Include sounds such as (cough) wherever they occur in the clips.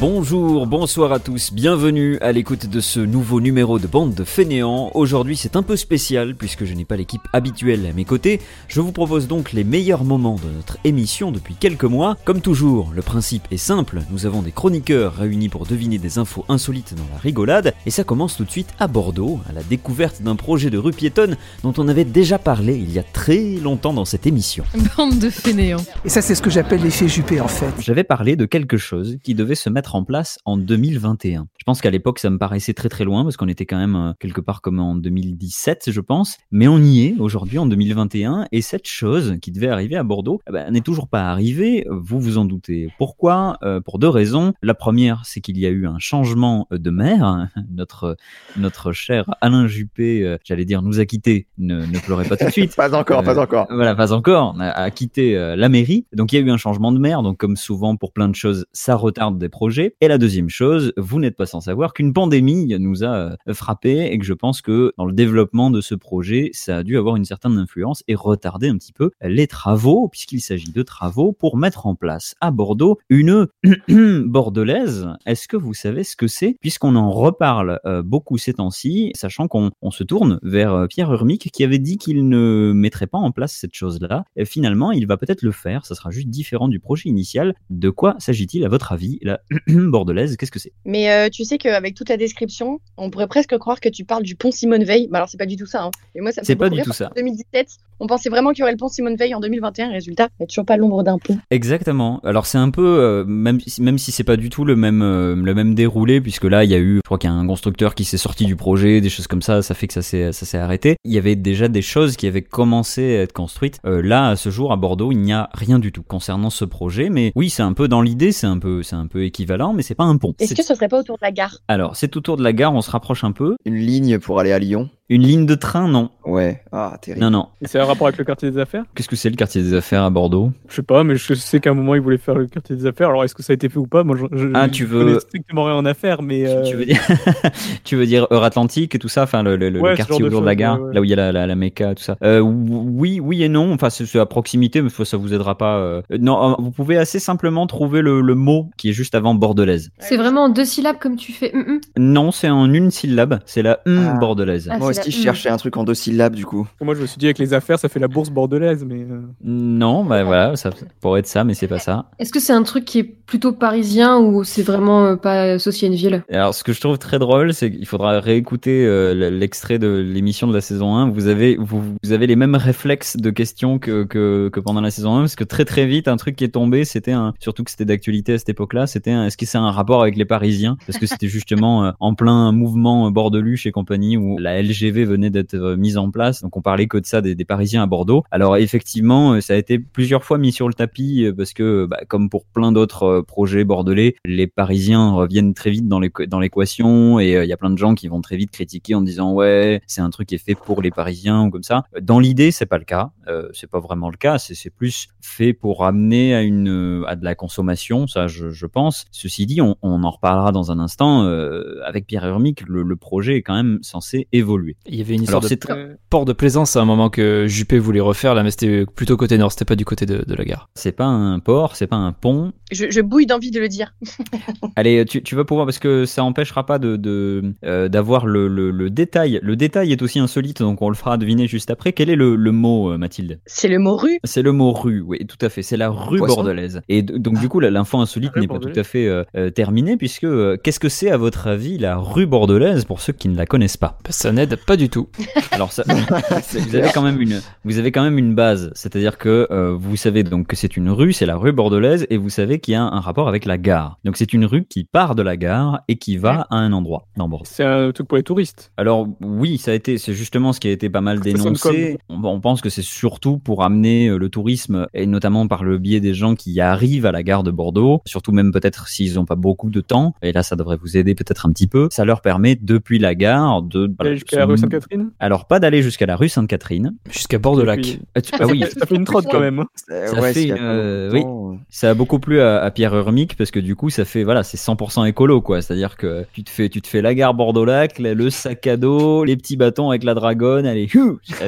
Bonjour, bonsoir à tous, bienvenue à l'écoute de ce nouveau numéro de Bande de Fainéants. Aujourd'hui c'est un peu spécial puisque je n'ai pas l'équipe habituelle à mes côtés. Je vous propose donc les meilleurs moments de notre émission depuis quelques mois. Comme toujours, le principe est simple, nous avons des chroniqueurs réunis pour deviner des infos insolites dans la rigolade. Et ça commence tout de suite à Bordeaux, à la découverte d'un projet de rue piétonne dont on avait déjà parlé il y a très longtemps dans cette émission. Bande de fainéants. Et ça, c'est ce que j'appelle l'effet Juppé, en fait. J'avais parlé de quelque chose qui devait se mettre en place en 2021. Je pense qu'à l'époque, ça me paraissait très très loin parce qu'on était quand même euh, quelque part comme en 2017, je pense. Mais on y est aujourd'hui en 2021 et cette chose qui devait arriver à Bordeaux eh ben, n'est toujours pas arrivée. Vous vous en doutez. Pourquoi? Euh, Pour deux raisons. La première, c'est qu'il y a eu un changement de maire. (laughs) Notre notre cher Alain Juppé, euh, j'allais dire, nous a quittés. Ne, ne pleurez pas tout de suite. (laughs) Pas encore, pas Euh, encore. Voilà, pas encore. A, a quitté euh, la mairie. Donc il y a eu un changement de maire. Donc comme souvent pour plein de choses, ça retarde des projets. Et la deuxième chose, vous n'êtes pas sans savoir qu'une pandémie nous a euh, frappé et que je pense que dans le développement de ce projet, ça a dû avoir une certaine influence et retarder un petit peu les travaux, puisqu'il s'agit de travaux pour mettre en place à Bordeaux une (clears throat) bordelaise. Est-ce que vous savez ce que c'est? Puisqu'on en reparle euh, beaucoup ces temps-ci, sachant qu'on on se tourne vers euh, Pierre Urmic qui avait dit qu'il ne mettrait pas en place cette chose-là. Finalement, il va peut-être le faire. Ça sera juste différent du projet initial. De quoi s'agit-il à votre avis? (clears throat) (clears throat) bordelaise, qu'est-ce que c'est? Mais euh, tu sais qu'avec toute la description, on pourrait presque croire que tu parles du pont Simone Veil. Bah alors c'est pas du tout ça. Hein. Et moi ça C'est pas du tout ça. qu'en 2017, on pensait vraiment qu'il y aurait le pont Simone Veil en 2021. Résultat, il n'y a toujours pas l'ombre d'un pont. Exactement. Alors c'est un peu, euh, même si, même si c'est pas du tout le même euh, le même déroulé, puisque là il y a eu, je crois qu'il y a un constructeur qui s'est sorti du projet, des choses comme ça, ça fait que ça s'est ça s'est arrêté. Il y avait déjà des choses qui avaient commencé à être construites. Là à ce jour à Bordeaux, il n'y a rien du tout concernant ce projet. Mais oui, c'est un peu dans l'idée, c'est un peu c'est un peu équivalent, mais c'est pas un pont. Est-ce que ce serait pas autour de la gare? Alors c'est autour de la gare, on se rapproche un peu. Une ligne pour aller à Lyon. Une ligne de train, non. Ouais. Ah, terrible. Non, non. Et c'est un rapport avec le quartier des affaires? Qu'est-ce que c'est le quartier des affaires à Bordeaux? Je sais pas, mais je sais qu'à un moment ils voulaient faire le quartier des affaires. Alors est-ce que ça a été fait ou pas? Moi, je, je- Ah, je tu veux- connais strictement rien en affaires, mais. Tu- euh, (laughs) Tu veux dire, tu veux dire Euratlantique et tout ça, enfin le, le- le Ouais, quartier genre de autour de la gare, ouais, ouais. là où il y a la, la, la Mecca, tout ça. Euh, oui, oui et non. Enfin, c'est à proximité, mais ça vous aidera pas. euh. Non, vous pouvez assez simplement trouver le, le mot qui est juste avant bordelaise. C'est vraiment en deux syllabes comme tu fais. hum, hum. Non, c'est en une syllabe. C'est la hum Ah. bordelaise. Ah, La- je cherchais un truc en deux syllabes, du coup. Moi, je me suis dit avec les affaires, ça fait la bourse bordelaise, mais. euh, Non, bah voilà, ça pourrait être ça, mais c'est pas ça. Est-ce que c'est un truc qui est plutôt parisien ou c'est vraiment euh, pas associé à une ville Alors, ce que je trouve très drôle, c'est qu'il faudra réécouter euh, l'extrait de l'émission de la saison 1. Vous avez, vous, vous avez les mêmes réflexes de questions que, que, que pendant la saison 1, parce que très très vite, un truc qui est tombé, c'était un, surtout que c'était d'actualité à cette époque-là, c'était un, est-ce que c'est un rapport avec les Parisiens? Parce que c'était justement euh, en plein mouvement bordeluche et compagnie où la LGV venait d'être euh, mise en place. Donc on parlait que de ça des, des Parisiens à Bordeaux. Alors effectivement, euh, ça a été plusieurs fois mis sur le tapis euh, parce que, bah, comme pour plein d'autres euh, projets bordelais, les Parisiens reviennent très vite dans l'équ- dans l'équation et euh, il y a plein de gens qui vont très vite critiquer en disant ouais, c'est un truc qui est fait pour les Parisiens ou comme ça. Dans l'idée, c'est pas le cas. Euh, c'est pas vraiment le cas. C'est plus fait pour amener à une euh, à de la consommation, ça je, je pense. Ceci dit, on, on en reparlera dans un instant euh, avec Pierre Hermic. Le, le projet est quand même censé évoluer. Il y avait une histoire Alors, de très- euh, port de plaisance à un moment que Juppé voulait refaire, là, mais c'était plutôt côté nord, c'était pas du côté de, de la gare. C'est pas un port, c'est pas un pont, Je, je bouille d'envie de le dire. (laughs) Allez, tu, tu vas pouvoir parce que ça empêchera pas de de, euh, d'avoir le, le, le détail. Le détail est aussi insolite, donc on le fera deviner juste après. Quel est le, le mot, euh, Mathilde? C'est le mot rue. C'est le mot rue, oui, tout à fait. C'est la rue Poisson. bordelaise. Et donc du coup, l'info insolite Rue n'est pas tout à fait euh, terminée puisque euh, qu'est-ce que c'est à votre avis la rue bordelaise pour ceux qui ne la connaissent pas? Ça n'aide pas du tout. (laughs) Alors ça, vous avez quand même une, vous avez quand même une base, c'est-à-dire que euh, vous savez donc que c'est une rue, c'est la rue bordelaise, et vous savez qu'il y a un rapport avec la gare. Donc c'est une rue qui part de la gare et qui va à un endroit dans Bordeaux. C'est un truc pour les touristes. Alors oui, ça a été, c'est justement ce qui a été pas mal dénoncé. On, on pense que c'est surtout pour amener euh, le tourisme et notamment par le biais des gens qui arrivent à la gare de Bordeaux, surtout même peut-être s'ils n'ont pas beaucoup de temps. Et là, ça devrait vous aider peut-être un petit peu. Ça leur permet depuis la gare de la rue Sainte-Catherine Alors pas d'aller jusqu'à la rue Sainte-Catherine. Jusqu'à Bord-de-Lac. Puis- Ah, tu- ah oui, Ça fait une trotte quand même. hein. ça ouais, fait, euh, oui, ça a beaucoup plu à, à Pierre Urmic parce que du coup ça fait voilà c'est 100% écolo quoi c'est-à-dire que tu te fais tu te fais la gare Bordeaux-Lac le, sac à dos les petits bâtons avec la dragonne allez.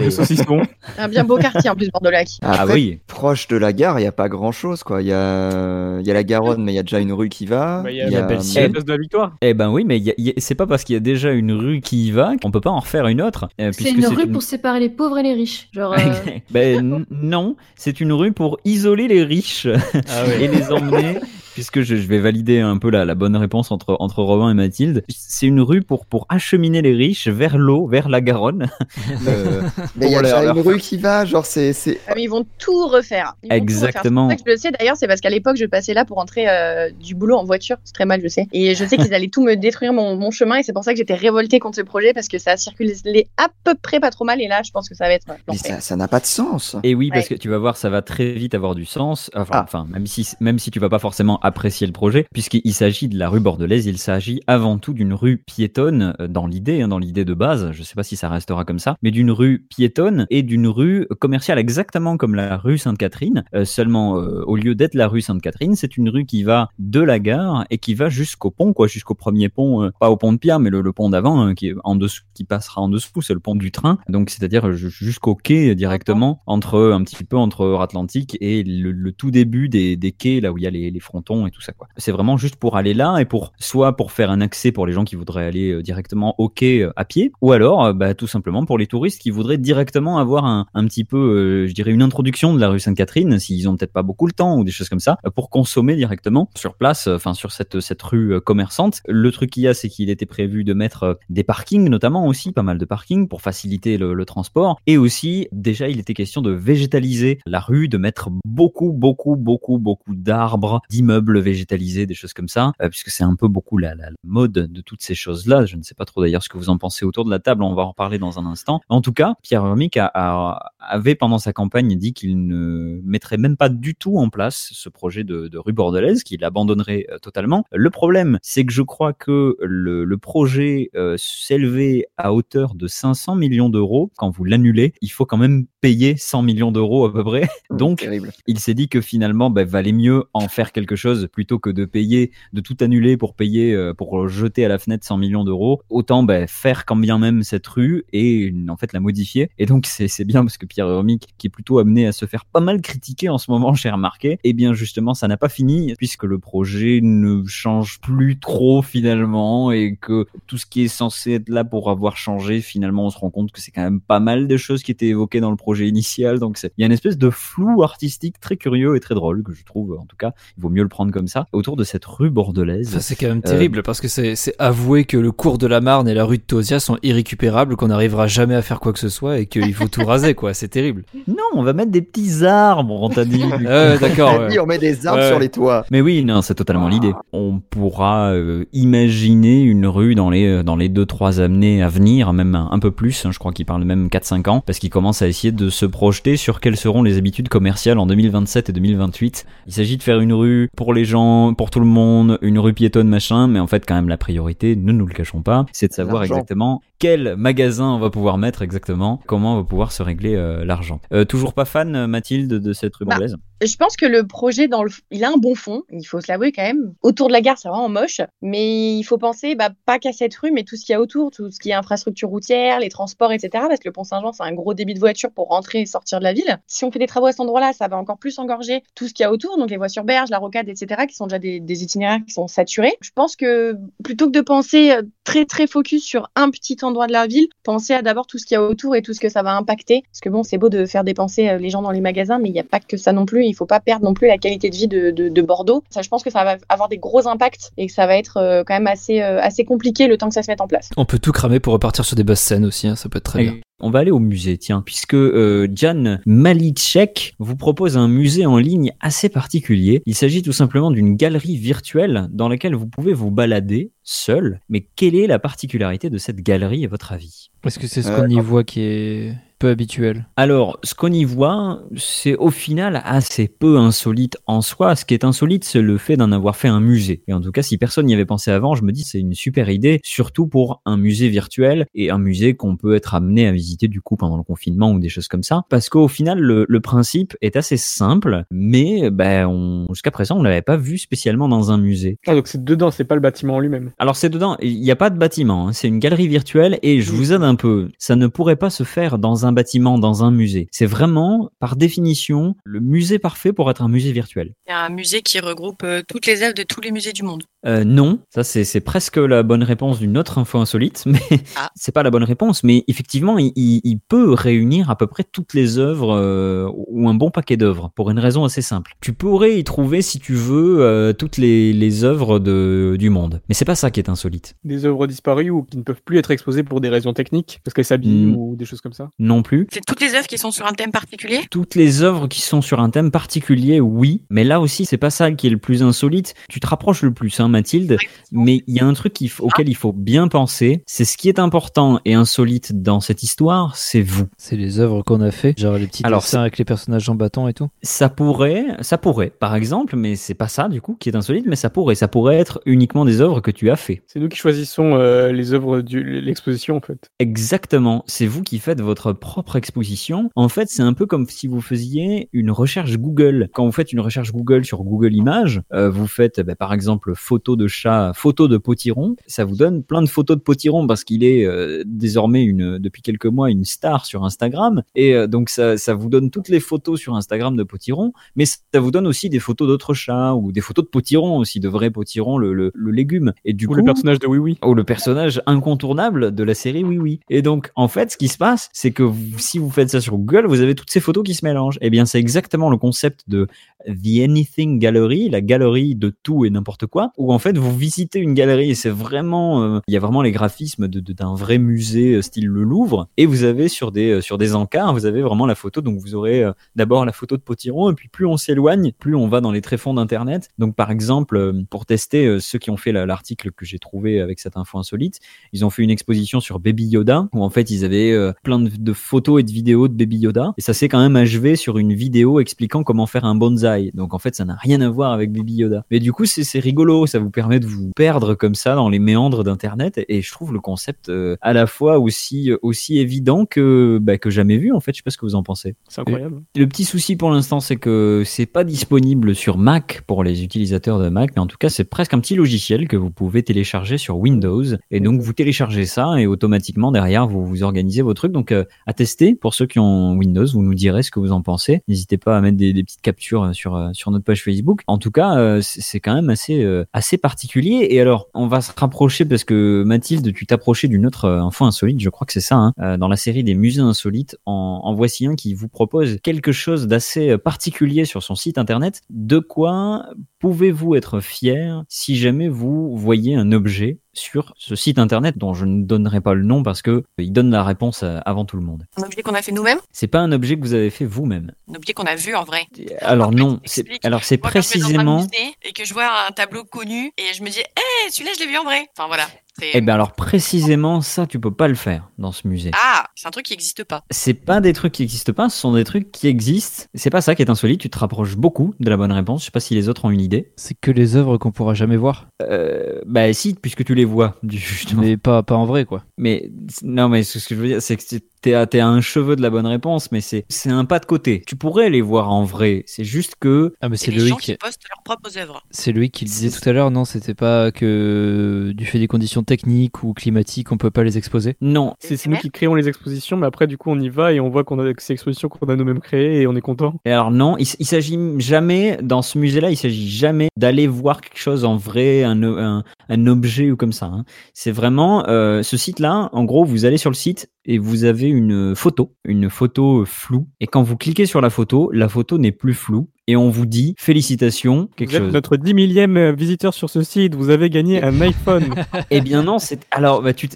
Le saucisson. Un bien beau quartier en plus, Bordeaux-Lac. ah Après, oui Proche de la gare, il n'y a pas grand chose, quoi. Il y a, il y a la Garonne, mais il y a déjà une rue qui va. Bah, Il y a Il y la a- belle Ciel. place de la victoire. eh ben oui mais c'est pas parce qu'il y a déjà une rue qui y va qu'on peut pas en refaire une autre euh, C'est une rue pour séparer les pauvres et les riches. Genre, euh, (laughs) ben (laughs) non c'est une rue pour isoler les riches Ah ouais. (laughs) et les emmener puisque je, je vais valider un peu la, la bonne réponse entre, entre Robin et Mathilde. C'est une rue pour, pour acheminer les riches vers l'eau, vers la Garonne. (laughs) Euh, (laughs) Mais il y a pour déjà leur- une rue qui va, genre, c'est. Ah, ils vont tout refaire. Ils vont tout Exactement. refaire. C'est pour ça que je le sais d'ailleurs, c'est parce qu'à l'époque, je passais là pour rentrer euh, du boulot en voiture. C'est très mal, je sais. Et je sais qu'ils allaient tout me détruire mon, mon chemin. Et c'est pour ça que j'étais révoltée contre ce projet parce que ça circulait à peu près pas trop mal. Et là, je pense que ça va être. euh, Mais ça ça n'a pas de sens. Et oui, parce Ouais. que tu vas voir, ça va très vite avoir du sens. Enfin, Ah. enfin, même si même si tu vas pas forcément apprécier le projet, puisqu'il s'agit de la rue bordelaise, il s'agit avant tout d'une rue piétonne euh, dans l'idée, hein, dans l'idée de base. Je sais pas si ça restera comme ça, mais d'une rue piétonne et d'une rue commerciale exactement comme la rue Sainte-Catherine. euh, seulement, euh, au lieu d'être la rue Sainte-Catherine, c'est une rue qui va de la gare et qui va jusqu'au pont, quoi, jusqu'au premier pont, pas au pont de Pierre, mais le, pont d'avant, hein, qui est en dessous, qui passera en dessous, c'est le pont du train. Donc, c'est-à-dire ju- jusqu'au quai directement, entre un petit peu entre Atlantique et le, tout début des, des quais, là où il y a les, les frontons et tout ça. C'est vraiment juste pour aller là et pour soit pour faire un accès pour les gens qui voudraient aller euh, directement au quai euh, à pied, ou alors euh, bah, tout simplement pour les touristes qui voudraient directement avoir un, petit peu, je dirais, une introduction de la rue Sainte-Catherine, s'ils ont peut-être pas beaucoup le temps ou des choses comme ça, pour consommer directement sur place, enfin sur cette, cette rue commerçante. Le truc qu'il y a, c'est qu'il était prévu de mettre des parkings, notamment aussi, pas mal de parkings pour faciliter le transport. Et aussi, déjà, il était question de végétaliser la rue, de mettre beaucoup, beaucoup, beaucoup, beaucoup d'arbres, d'immeubles végétalisés, des choses comme ça, euh, puisque c'est un peu beaucoup la, mode de toutes ces choses-là. Je ne sais pas trop d'ailleurs ce que vous en pensez autour de la table, on va en reparler dans un instant. En tout cas, Pierre a, a- avait pendant sa campagne dit qu'il ne mettrait même pas du tout en place ce projet de, de rue bordelaise, qu'il abandonnerait euh, totalement. Le problème, c'est que je crois que le, le projet euh, s'élevait à hauteur de 500 millions d'euros. Quand vous l'annulez, il faut quand même payer 100 millions d'euros à peu près. Donc, Terrible. il s'est dit que finalement, bah, valait mieux en faire quelque chose plutôt que de payer, de tout annuler pour payer, euh, pour jeter à la fenêtre 100 millions d'euros. Autant bah, faire quand bien même cette rue et en fait la modifier. Et donc c'est bien parce que Pierre Hermic, qui est plutôt amené à se faire pas mal critiquer en ce moment, (laughs) j'ai remarqué, et bien justement ça n'a pas fini puisque le projet ne change plus trop finalement et que tout ce qui est censé être là pour avoir changé, finalement on se rend compte que c'est quand même pas mal de choses qui étaient évoquées dans le projet initial. Donc il y a une espèce de flou artistique très curieux et très drôle que je trouve en tout cas, il vaut mieux le prendre comme ça, autour de cette rue bordelaise. C'est quand même Euh, terrible parce que c'est c'est avouer que le cours de la Marne et la rue de Tosia sont irrécupérables, qu'on n'arrivera jamais à faire quoi que ce soit et qu'il faut tout raser, quoi. C'est terrible. Non, on va mettre des petits arbres, on t'a dit. (laughs) Ouais, d'accord. ouais. On met des arbres Ouais. sur les toits. Mais oui, non, c'est totalement l'idée. On pourra euh, imaginer une rue dans les euh, dans les deux trois années à venir, même un, un peu plus. hein, je crois qu'il parle même 4-5 ans, parce qu'il commence à essayer de se projeter sur quelles seront les habitudes commerciales en 2027 et 2028. Il s'agit de faire une rue pour les gens, pour tout le monde, une rue piétonne machin, mais en fait quand même la priorité, ne nous le cachons pas, c'est de savoir exactement quel magasin on va pouvoir mettre exactement, comment on va pouvoir se régler euh, l'argent. Euh, toujours pas fan, euh, Mathilde, de cette rue Bah, Je pense que le projet, dans il a un bon fond, il faut se l'avouer quand même. Autour de la gare, c'est vraiment moche, mais il faut penser, bah, pas qu'à cette rue, mais tout ce qu'il y a autour, tout ce qui est infrastructure routière, les transports, etc. Parce que le Pont Saint-Jean, c'est un gros débit de voitures pour rentrer et sortir de la ville. Si on fait des travaux à cet endroit-là, ça va encore plus engorger tout ce qu'il y a autour, donc les voies sur berge, la rocade, etc., qui sont déjà des, des itinéraires qui sont saturés. Je pense que plutôt que de penser euh, très très focus sur un petit endroit de la ville, penser à d'abord tout ce qu'il y a autour et tout ce que ça va impacter. Parce que bon, c'est beau de faire dépenser euh, les gens dans les magasins, mais il n'y a pas que ça non plus. Il faut pas perdre non plus la qualité de vie de, de, de Bordeaux. Ça, je pense que ça va avoir des gros impacts et que ça va être euh, quand même assez, euh, assez compliqué le temps que ça se mette en place. On peut tout cramer pour repartir sur des basses scènes aussi, hein, ça peut être très bien. On va aller au musée, tiens, puisque euh, Jan Malicek vous propose un musée en ligne assez particulier. Il s'agit tout simplement d'une galerie virtuelle dans laquelle vous pouvez vous balader seul. Mais quelle est la particularité de cette galerie à votre avis? Est-ce que c'est ce Euh, qu'on y voit qui est peu habituel Alors, ce qu'on y voit, c'est au final assez peu insolite en soi. Ce qui est insolite, c'est le fait d'en avoir fait un musée. Et en tout cas, si personne n'y avait pensé avant, je me dis c'est une super idée, surtout pour un musée virtuel et un musée qu'on peut être amené à visiter du coup pendant le confinement ou des choses comme ça. Parce qu'au final, le, le principe est assez simple, mais ben, jusqu'à présent, on l'avait pas vu spécialement dans un musée. Ah, donc c'est dedans, c'est pas le bâtiment en lui-même. Alors c'est dedans, il n'y a pas de bâtiment, hein, c'est une galerie virtuelle et je vous aide un peu. Ça ne pourrait pas se faire dans un bâtiment, dans un musée. C'est vraiment, par définition, le musée parfait pour être un musée virtuel. Un musée qui regroupe euh, toutes les œuvres de tous les musées du monde. Euh, non, ça c'est c'est presque la bonne réponse d'une autre info insolite, (laughs) mais Ah. c'est pas la bonne réponse. Mais effectivement, il, il- il peut réunir à peu près toutes les œuvres euh, ou un bon paquet d'œuvres pour une raison assez simple. Tu pourrais y trouver, si tu veux, euh, toutes les, les œuvres de, du monde. Mais c'est pas ça qui est insolite. Des œuvres disparues ou qui ne peuvent plus être exposées pour des raisons techniques, parce qu'elles s'abîment Mm. ou des choses comme ça? Non plus. C'est toutes les œuvres qui sont sur un thème particulier? Toutes les œuvres qui sont sur un thème particulier, oui. Mais là aussi, c'est pas ça qui est le plus insolite. Tu te rapproches le plus, hein, Mathilde. Mais il y a un truc auquel il faut bien penser. C'est ce qui est important et insolite dans cette histoire, c'est vous. C'est les œuvres qu'on a fait, genre les petits Alors, dessins avec les personnages en bâton et tout. Ça pourrait, ça pourrait, par exemple, mais c'est pas ça du coup qui est insolite, mais ça pourrait, ça pourrait être uniquement des œuvres que tu as fait. C'est nous qui choisissons euh, les œuvres de l'exposition, en fait. Exactement, c'est vous qui faites votre propre exposition. En fait, c'est un peu comme si vous faisiez une recherche Google. Quand vous faites une recherche Google sur Google Images, euh, vous faites bah, par exemple photo de chat, photo de potiron, ça vous donne plein de photos de potiron parce qu'il est euh, désormais une depuis quelques mois une star sur Instagram et euh, donc ça, ça vous donne toutes les photos sur Instagram de potiron, mais ça vous donne aussi des photos d'autres chats ou des photos de potiron aussi, de vrais potirons, le, le, le légume. Et du Ou coup, le personnage de Oui Oui. ou le personnage incontournable de la série Oui Oui. Et donc, en fait, ce qui se passe, c'est que vous- si vous faites ça sur Google, vous avez toutes ces photos qui se mélangent. Eh bien, c'est exactement le concept de The Anything Gallery, la galerie de tout et n'importe quoi, où en fait, vous visitez une galerie et c'est vraiment, euh, il y a vraiment les graphismes de- de- d'un vrai musée euh, style le Louvre. Et vous avez sur des, euh, sur des encarts, vous avez vraiment la photo. Donc, vous aurez euh, d'abord la photo de Potiron et puis plus on s'éloigne, plus on va dans les tréfonds d'internet. Donc par exemple, pour tester ceux qui ont fait la- l'article que j'ai trouvé avec cette info insolite, ils ont fait une exposition sur Baby Yoda où en fait ils avaient plein de, de photos et de vidéos de Baby Yoda et ça s'est quand même achevé sur une vidéo expliquant comment faire un bonsaï. Donc en fait ça n'a rien à voir avec Baby Yoda. Mais du coup c'est rigolo, ça vous permet de vous perdre comme ça dans les méandres d'internet et je trouve le concept euh, à la fois aussi aussi évident que bah, que jamais vu en fait. Je sais pas ce que vous en pensez. C'est incroyable. Le petit souci pour l'instant, c'est que c'est pas disponible sur Mac pour les utilisateurs de Mac, mais en tout cas, c'est presque un petit logiciel que vous pouvez télécharger sur Windows. Et donc, vous téléchargez ça et automatiquement derrière, vous vous organisez vos trucs. Donc, euh, à tester pour ceux qui ont Windows, vous nous direz ce que vous en pensez. N'hésitez pas à mettre des, des petites captures euh, sur euh, sur notre page Facebook. En tout cas, euh, c'est quand même assez euh, assez particulier. Et alors, on va se rapprocher parce que Mathilde, tu t'approchais d'une autre info insolite. Je crois que c'est ça. hein, dans la série des musées insolites, en, en voici un qui vous propose quelque chose d'assez particulier sur son site internet. De quoi pouvez-vous être fier si jamais vous voyez un objet sur ce site internet dont je ne donnerai pas le nom parce que euh, il donne la réponse euh, avant tout le monde. Un objet qu'on a fait nous-mêmes? C'est pas un objet que vous avez fait vous-même. Un objet qu'on a vu en vrai. Alors non, c'est alors c'est quand je vais dans un précisément musée et que je vois un tableau connu et je me dis, hé, celui-là, je l'ai vu en vrai. Enfin voilà. Eh ben alors précisément ça tu peux pas le faire dans ce musée. Ah, c'est un truc qui n'existe pas. C'est pas des trucs qui existent pas, ce sont des trucs qui existent. C'est pas ça qui est insolite, tu te rapproches beaucoup de la bonne réponse. Je sais pas si les autres ont une idée. C'est que les œuvres qu'on pourra jamais voir. Euh, bah si, puisque tu les vois, (laughs) justement. Mais pas, pas en vrai, quoi. Mais non, mais ce que je veux dire, c'est que c'est- t'es à, t'es à un cheveu de la bonne réponse, mais c'est c'est un pas de côté. Tu pourrais les voir en vrai. C'est juste que Ah, mais C'est c'est les gens Loïc. qui postent leurs propres œuvres. C'est Loïc qui le disait tout à l'heure, non C'était pas que du fait des conditions techniques ou climatiques, on peut pas les exposer? Non. C'est c'est nous qui créons les expositions, mais après, du coup, on y va et on voit qu'on a que ces expositions qu'on a nous-mêmes créées et on est content. Et alors non, il, il s'agit jamais dans ce musée-là, il s'agit jamais d'aller voir quelque chose en vrai, un, un objet ou comme ça. hein. C'est vraiment euh, ce site-là. En gros, vous allez sur le site et vous avez une photo, une photo floue. Et quand vous cliquez sur la photo, la photo n'est plus floue et on vous dit félicitations, quelque Vous êtes chose. notre 10 millième euh, visiteur sur ce site, vous avez gagné un (laughs) iPhone. Eh bien non, c'est alors bah, tu,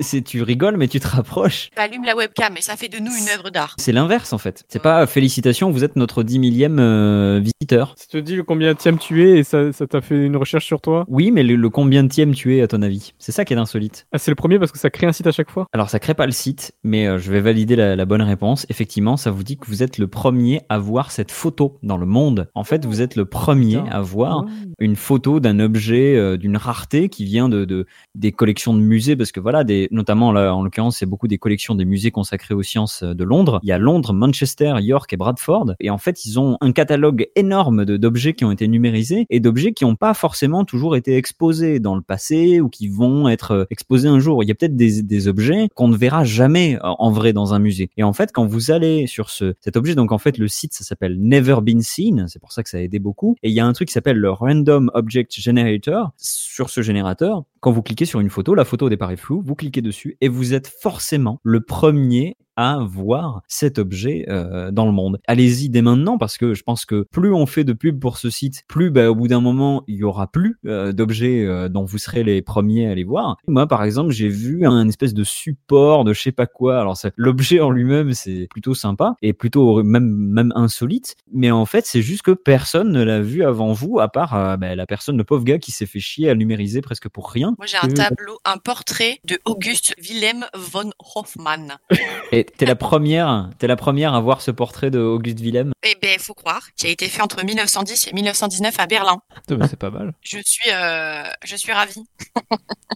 rigoles, mais tu te rapproches. Allume la webcam et ça fait de nous une œuvre d'art. C'est l'inverse en fait. C'est pas félicitations, vous êtes notre 10 millième euh, visiteur. Ça te dit le combien tième tu es et ça t'a fait une recherche sur toi? Oui, mais le, le combien de tième tu es à ton avis? C'est ça qui est insolite. Ah, c'est le premier parce que ça crée un site à chaque fois? Alors ça crée pas le site, mais euh, je vais valider la, la bonne réponse. Effectivement, ça vous dit que vous êtes le premier à voir cette photo dans le monde. En fait, vous êtes le premier à voir une photo d'un objet euh, d'une rareté qui vient de, de des collections de musées, parce que voilà, des, notamment là en l'occurrence, c'est beaucoup des collections des musées consacrés aux sciences euh, de Londres. Il y a Londres, Manchester, York et Bradford, et en fait, ils ont un catalogue énorme d'objets qui ont été numérisés et d'objets qui n'ont pas forcément toujours été exposés dans le passé ou qui vont être euh, exposés un jour. Il y a peut-être des, des objets qu'on ne verra jamais en vrai dans un musée. Et en fait, quand vous allez sur ce, cet objet, donc en fait, le site, ça s'appelle Never Been Seen, c'est pour ça que ça a aidé beaucoup. Et il y a un truc qui s'appelle le Random Object Generator. Sur ce générateur, quand vous cliquez sur une photo, la photo au départ est floue, vous cliquez dessus et vous êtes forcément le premier à voir cet objet euh, dans le monde. Allez-y dès maintenant parce que je pense que plus on fait de pub pour ce site, plus bah, au bout d'un moment il y aura plus euh, d'objets euh, dont vous serez les premiers à les voir. Moi par exemple j'ai vu un espèce de support de je sais pas quoi. Alors l'objet en lui-même c'est plutôt sympa et plutôt même même insolite, mais en fait c'est juste que personne ne l'a vu avant vous à part euh, bah, la personne le pauvre gars qui s'est fait chier à numériser presque pour rien. Moi, j'ai un tableau, un portrait de Auguste Wilhelm von Hofmann. Et t'es la première, t'es la première à voir ce portrait de Auguste Willem. Eh ben, faut croire, qui a été fait entre 1910 et 1919 à Berlin. C'est pas mal. Je suis, euh, je suis ravie.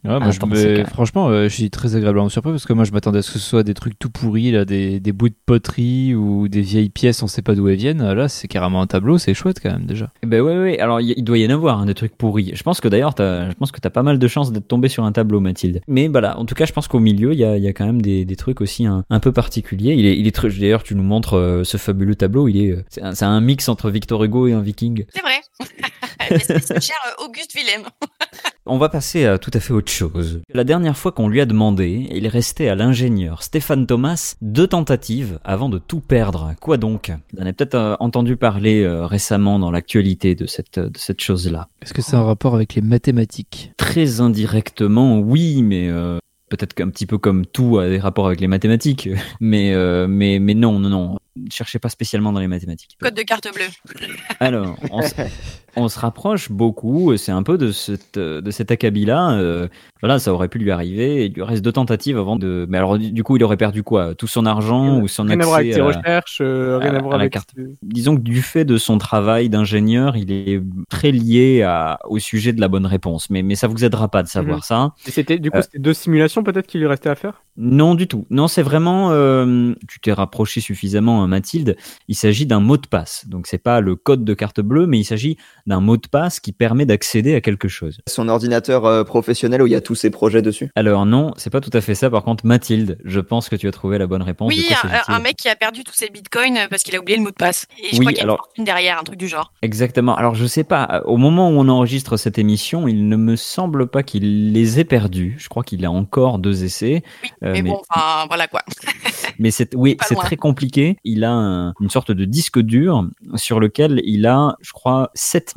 Ouais, moi, je attends, me- c'est carré. franchement, euh, je suis très agréablement surpris parce que moi, je m'attendais à ce que ce soit des trucs tout pourris, là, des, des bouts de poterie ou des vieilles pièces, on sait pas d'où elles viennent. Là, c'est carrément un tableau, c'est chouette quand même déjà. Eh Ben ouais, ouais. Alors il doit y en avoir hein, des trucs pourris. Je pense que d'ailleurs, je pense que t'as pas mal de chances d'être tombé sur un tableau, Mathilde. Mais voilà, en tout cas, je pense qu'au milieu, il y a, il y a quand même des, des trucs aussi un, un peu particuliers. Il est, il est très. D'ailleurs, tu nous montres euh, ce fabuleux tableau. Il est, euh, c'est un, c'est un mix entre Victor Hugo et un Viking. C'est vrai. (laughs) C'est cher euh, Auguste Wilhelm. (laughs) On va passer à tout à fait autre chose. La dernière fois qu'on lui a demandé, il est resté à l'ingénieur Stéphane Thomas deux tentatives avant de tout perdre. Quoi donc? Vous en avez peut-être entendu parler récemment dans l'actualité de cette, de cette chose-là. Est-ce que c'est un rapport avec les mathématiques? Très indirectement, oui, mais euh, peut-être qu'un petit peu comme tout a des rapports avec les mathématiques. (laughs) Mais, euh, mais, mais non, non, non. Ne cherchez pas spécialement dans les mathématiques. Code de carte bleue. Alors, on se, (laughs) on se rapproche beaucoup. C'est un peu de, cette, de cet acabit-là. euh, voilà, ça aurait pu lui arriver. Il lui reste deux tentatives avant de. Mais alors, du coup, il aurait perdu quoi? Tout son argent ou son Rien à voir avec tes à- recherches, euh, rien à- à voir à la avec. carte. Disons que du fait de son travail d'ingénieur, il est très lié à, au sujet de la bonne réponse. Mais, mais ça vous aidera pas de savoir Mhm. ça. Et c'était du coup Euh, c'était deux simulations peut-être qu'il lui restait à faire? Non, du tout. Non, c'est vraiment. euh, tu t'es rapproché suffisamment, hein, Mathilde. Il s'agit d'un mot de passe. Donc, c'est pas le code de carte bleue, mais il s'agit d'un mot de passe qui permet d'accéder à quelque chose. Son ordinateur euh, professionnel où il y a tous ses projets dessus. Alors non, c'est pas tout à fait ça. Par contre, Mathilde, je pense que tu as trouvé la bonne réponse. Oui, quoi un, mec qui a perdu tous ses bitcoins euh, parce qu'il a oublié le mot de passe. Et je Oui, crois qu'il y a alors- une fortune derrière, un truc du genre. Exactement. Alors je sais pas. Au moment où on enregistre cette émission, il ne me semble pas qu'il les ait perdus. Je crois qu'il a encore deux essais. Euh, mais, bon, enfin, voilà quoi. (laughs) Mais c'est oui, c'est très compliqué. Il a un- une sorte de disque dur sur lequel il a, je crois,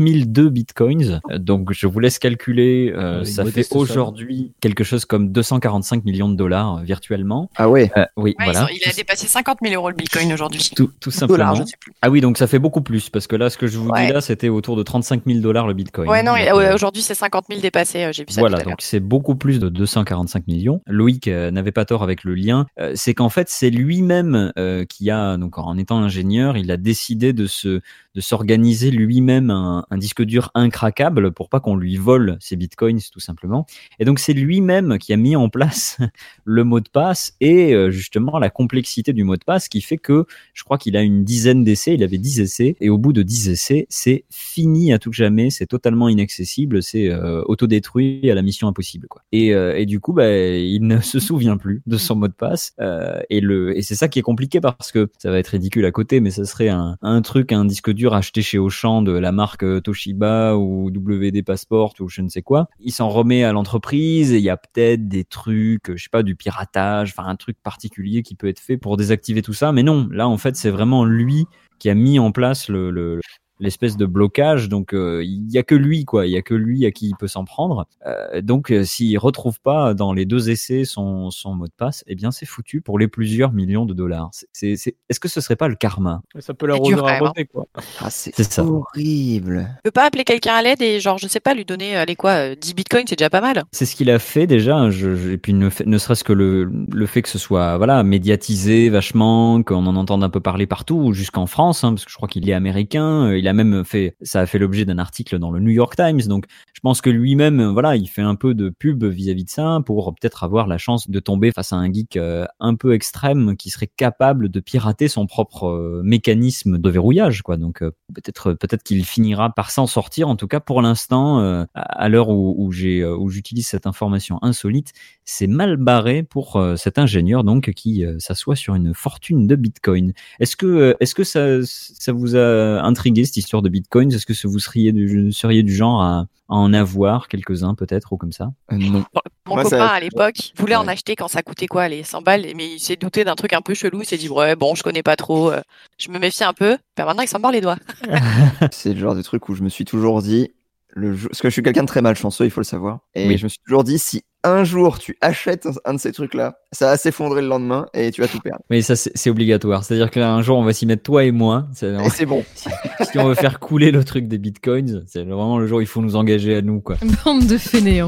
7002 bitcoins. Donc je vous laisse calculer. euh, Une ça fait aujourd'hui quelque chose comme 245 millions de dollars euh, virtuellement. Ah ouais. Euh, oui, Ouais, voilà. ils ont- il a dépassé 50 000 euros le bitcoin aujourd'hui. Tout, tout simplement. Dollars, je sais plus. Ah oui, donc ça fait beaucoup plus parce que là, ce que je vous Ouais. dis là, c'était autour de 35 000 dollars le bitcoin. Ouais, non, euh, aujourd'hui c'est 50 000 dépassés, euh, j'ai vu ça voilà, tout à l'heure. donc c'est beaucoup plus de 245 millions. Loïc euh, n'avait pas tort avec le lien. Euh, c'est qu'en fait, c'est lui-même euh, qui a, donc en étant ingénieur, il a décidé de se de s'organiser lui-même un, un disque dur incraquable pour pas qu'on lui vole ses bitcoins tout simplement. Et donc c'est lui-même qui a mis en place (laughs) le mot de passe et euh, justement la complexité du mot de passe qui fait que je crois qu'il a une dizaine d'essais, il avait 10 essais et au bout de 10 essais, c'est fini à tout jamais, c'est totalement inaccessible, c'est euh, autodétruit à la mission impossible quoi. Et, euh, du coup bah, il ne (laughs) se souvient plus de son mot de passe et c'est ça qui est compliqué parce que ça va être ridicule à côté mais ça serait un, un truc un disque dur acheté chez Auchan de la marque Toshiba ou WD Passport ou je ne sais quoi. Il s'en remet à l'entreprise et il y a peut-être des trucs, je sais pas, du piratage, enfin un truc particulier qui peut être fait pour désactiver tout ça. Mais non, là en fait c'est vraiment lui qui a mis en place le, le, l'espèce de blocage. Donc euh, il y a que lui, quoi. Il y a que lui à qui il peut s'en prendre. Euh, donc euh, s'il retrouve pas dans les deux essais son, son mot de passe, eh bien c'est foutu pour les plusieurs millions de dollars. C'est, c'est, est-ce que ce serait pas le karma? Ça peut quand même, arroser, quoi. Ah, c'est horrible. Tu peux pas appeler quelqu'un à l'aide et genre, je sais pas, lui donner, allez quoi, euh, 10 bitcoins, c'est déjà pas mal. C'est ce qu'il a fait déjà. Je, je- et puis ne, serait-ce que le, le fait que ce soit voilà médiatisé vachement, qu'on en entende un peu parler partout, jusqu'en France, hein, parce que je crois qu'il est américain. Il a même fait, ça a fait l'objet d'un article dans le New York Times. Donc je pense que lui-même, voilà, il fait un peu de pub vis-à-vis de ça pour peut-être avoir la chance de tomber face à un geek euh, un peu extrême qui serait capable de pirater son propre euh, mécanisme de verrouillage, quoi. Donc euh, peut-être peut-être qu'il finira par s'en sortir. En tout cas, pour l'instant, à l'heure où, j'utilise cette information insolite, c'est mal barré pour cet ingénieur donc qui s'assoit sur une fortune de Bitcoin. Est-ce que est-ce que ça ça vous a intrigué cette histoire de Bitcoin Est-ce que vous seriez du, seriez du genre à, à en avoir quelques-uns peut-être ou comme ça Euh, non. Mon Moi, copain ça- à l'époque voulait en acheter quand ça coûtait quoi, les 100 balles, mais il s'est douté d'un truc un peu chelou, il s'est dit ouais bon je connais pas trop, euh, je me méfie un peu, puis maintenant il s'en mord les doigts. (laughs) (laughs) C'est le genre de truc où je me suis toujours dit, le parce que je suis quelqu'un de très malchanceux, il faut le savoir. Et Oui. je me suis toujours dit, si un jour tu achètes un de ces trucs-là, ça va s'effondrer le lendemain et tu vas tout perdre. Mais ça c'est c'est obligatoire. C'est-à-dire qu'un jour on va s'y mettre toi et moi. C'est- Et c'est bon. (laughs) si on veut faire couler le truc des bitcoins, c'est vraiment le jour où il faut nous engager à nous quoi. Bande de fainéants.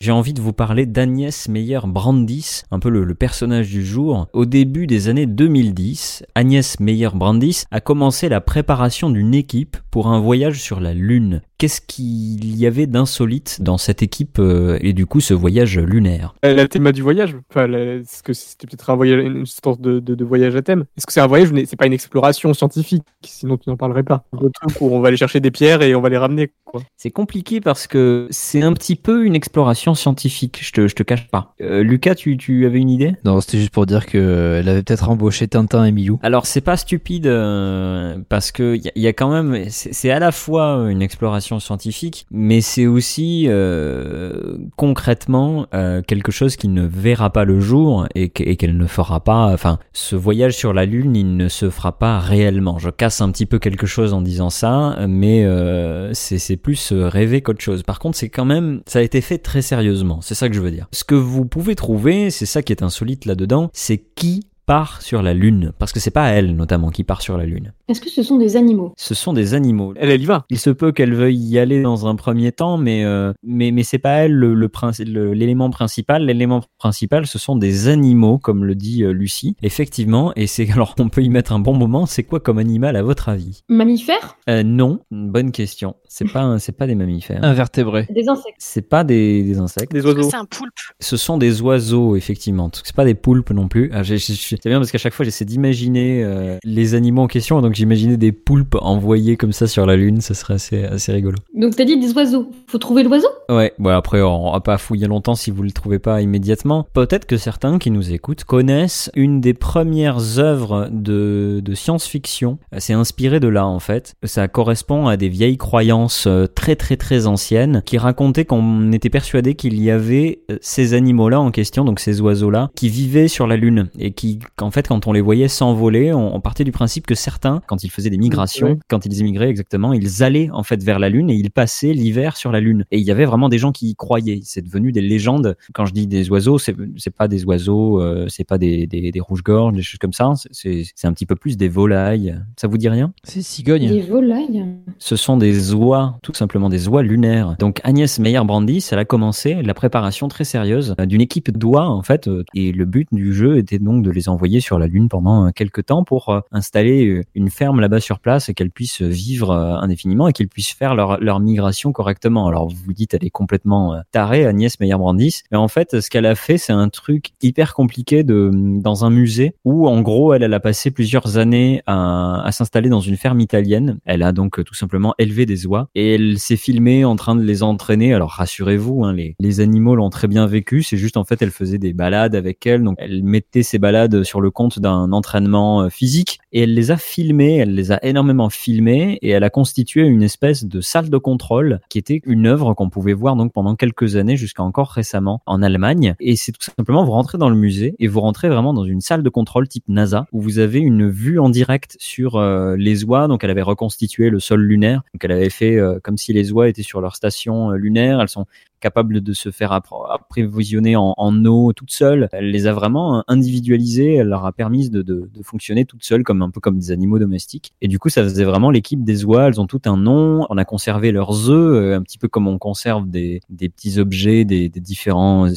J'ai envie de vous parler d'Agnès Meyer-Brandis, un peu le, le personnage du jour. Au début des années 2010, Agnès Meyer-Brandis a commencé la préparation d'une équipe pour un voyage sur la Lune. Qu'est-ce qu'il y avait d'insolite dans cette équipe euh, et du coup ce voyage lunaire? Euh, La thème du voyage, enfin, est-ce que c'était peut-être un voyage, une sorte de, de- de voyage à thème Est-ce que c'est un voyage, c'est pas une exploration scientifique? Sinon, tu n'en parlerais pas. Truc où on va aller chercher des pierres et on va les ramener. C'est compliqué parce que c'est un petit peu une exploration scientifique, je te, je te cache pas. Euh, Lucas, tu, tu avais une idée? Non, c'était juste pour dire qu'elle avait peut-être embauché Tintin et Milou. Alors c'est pas stupide euh, parce que il y, a- y a quand même c'est à la fois une exploration scientifique mais c'est aussi euh, concrètement euh, quelque chose qui ne verra pas le jour et que- et qu'elle ne fera pas enfin ce voyage sur la lune il ne se fera pas réellement. Je casse un petit peu quelque chose en disant ça mais euh, c'est c'est plus euh, rêver qu'autre chose. Par contre c'est quand même ça a été fait très sérieusement, c'est ça que je veux dire. Ce que vous pouvez trouver, c'est ça qui est insolite là-dedans, c'est qui part sur la Lune, parce que c'est pas elle notamment qui part sur la Lune. Est-ce que ce sont des animaux? Ce sont des animaux. Elle, elle y va. Il se peut qu'elle veuille y aller dans un premier temps, mais euh, mais mais c'est pas elle le, le princi- le- l'élément principal. L'élément principal, ce sont des animaux, comme le dit euh, Lucie. Effectivement, et c'est (laughs) alors on peut y mettre un bon moment. C'est quoi comme animal à votre avis? Mammifères euh, Non, bonne question. C'est pas c'est pas des mammifères. Invertébrés. Des insectes C'est pas des, des insectes. Des oiseaux. c'est un poulpe? Ce sont des oiseaux, effectivement. C'est pas des poulpes non plus. Ah, C'est bien parce qu'à chaque fois, j'essaie d'imaginer euh, les animaux en question. Donc, j'imaginais des poulpes envoyés comme ça sur la Lune. Ça serait assez, assez rigolo. Donc t'as dit des oiseaux. Faut trouver l'oiseau? Ouais, bon, après, on va pas fouiller longtemps si vous le trouvez pas immédiatement. Peut-être que certains qui nous écoutent connaissent une des premières œuvres de, de science-fiction. C'est inspiré de là, en fait. Ça correspond à des vieilles croyances euh, très, très, très anciennes qui racontaient qu'on était persuadé qu'il y avait euh, ces animaux-là en question, donc ces oiseaux-là, qui vivaient sur la Lune et qui, qu'en fait, quand on les voyait s'envoler, on, on partait du principe que certains, quand ils faisaient des migrations, quand ils émigraient exactement, ils allaient en fait vers la Lune et ils passaient l'hiver sur la Lune. Et il y avait vraiment des gens qui y croyaient. C'est devenu des légendes. Quand je dis des oiseaux, c'est pas des oiseaux, euh, c'est pas des, des, des rouges-gorges, des choses comme ça. C'est- un petit peu plus des volailles. Ça vous dit rien? C'est cigogne. Des volailles ce sont des oies, tout simplement des oies lunaires. Donc Agnès Meyer-Brandis, elle a commencé la préparation très sérieuse euh, d'une équipe d'oies en fait, euh, et le but du jeu était donc de les envoyer sur la Lune pendant euh, quelques temps pour installer une ferme là-bas sur place et qu'elles puissent vivre euh, indéfiniment et qu'ils puissent faire leur, migration correctement. Alors vous vous dites, elle est complètement euh, tarée, Agnès Meyer-Brandis, mais en fait, ce qu'elle a fait, c'est un truc hyper compliqué de dans un musée où en gros, elle, a passé plusieurs années à, s'installer dans une ferme italienne. Elle a donc tout simplement élevé des oies et elle s'est filmée en train de les entraîner. Alors rassurez-vous, hein, les, les animaux l'ont très bien vécu. C'est juste en fait, elle faisait des balades avec elle. Donc elle mettait ces balades sur le compte d'un entraînement euh, physique et elle les a filmées elle les a énormément filmés et elle a constitué une espèce de salle de contrôle qui était une œuvre qu'on pouvait voir donc pendant quelques années jusqu'à encore récemment en Allemagne. Et c'est tout simplement vous rentrez dans le musée et vous rentrez vraiment dans une salle de contrôle type NASA où vous avez une vue en direct sur euh, les oies. Donc elle avait reconstitué le sol lunaire. Donc elle avait fait euh, comme si les oies étaient sur leur station euh, lunaire. Elles sont capable de se faire approvisionner en, eau toute seule. Elle les a vraiment individualisées, elle leur a permis de, de, de, fonctionner toute seule comme un peu comme des animaux domestiques. Et du coup, ça faisait vraiment l'équipe des oies. Elles ont tout un nom. On a conservé leurs œufs, euh, un petit peu comme on conserve des, des petits objets des, des, différents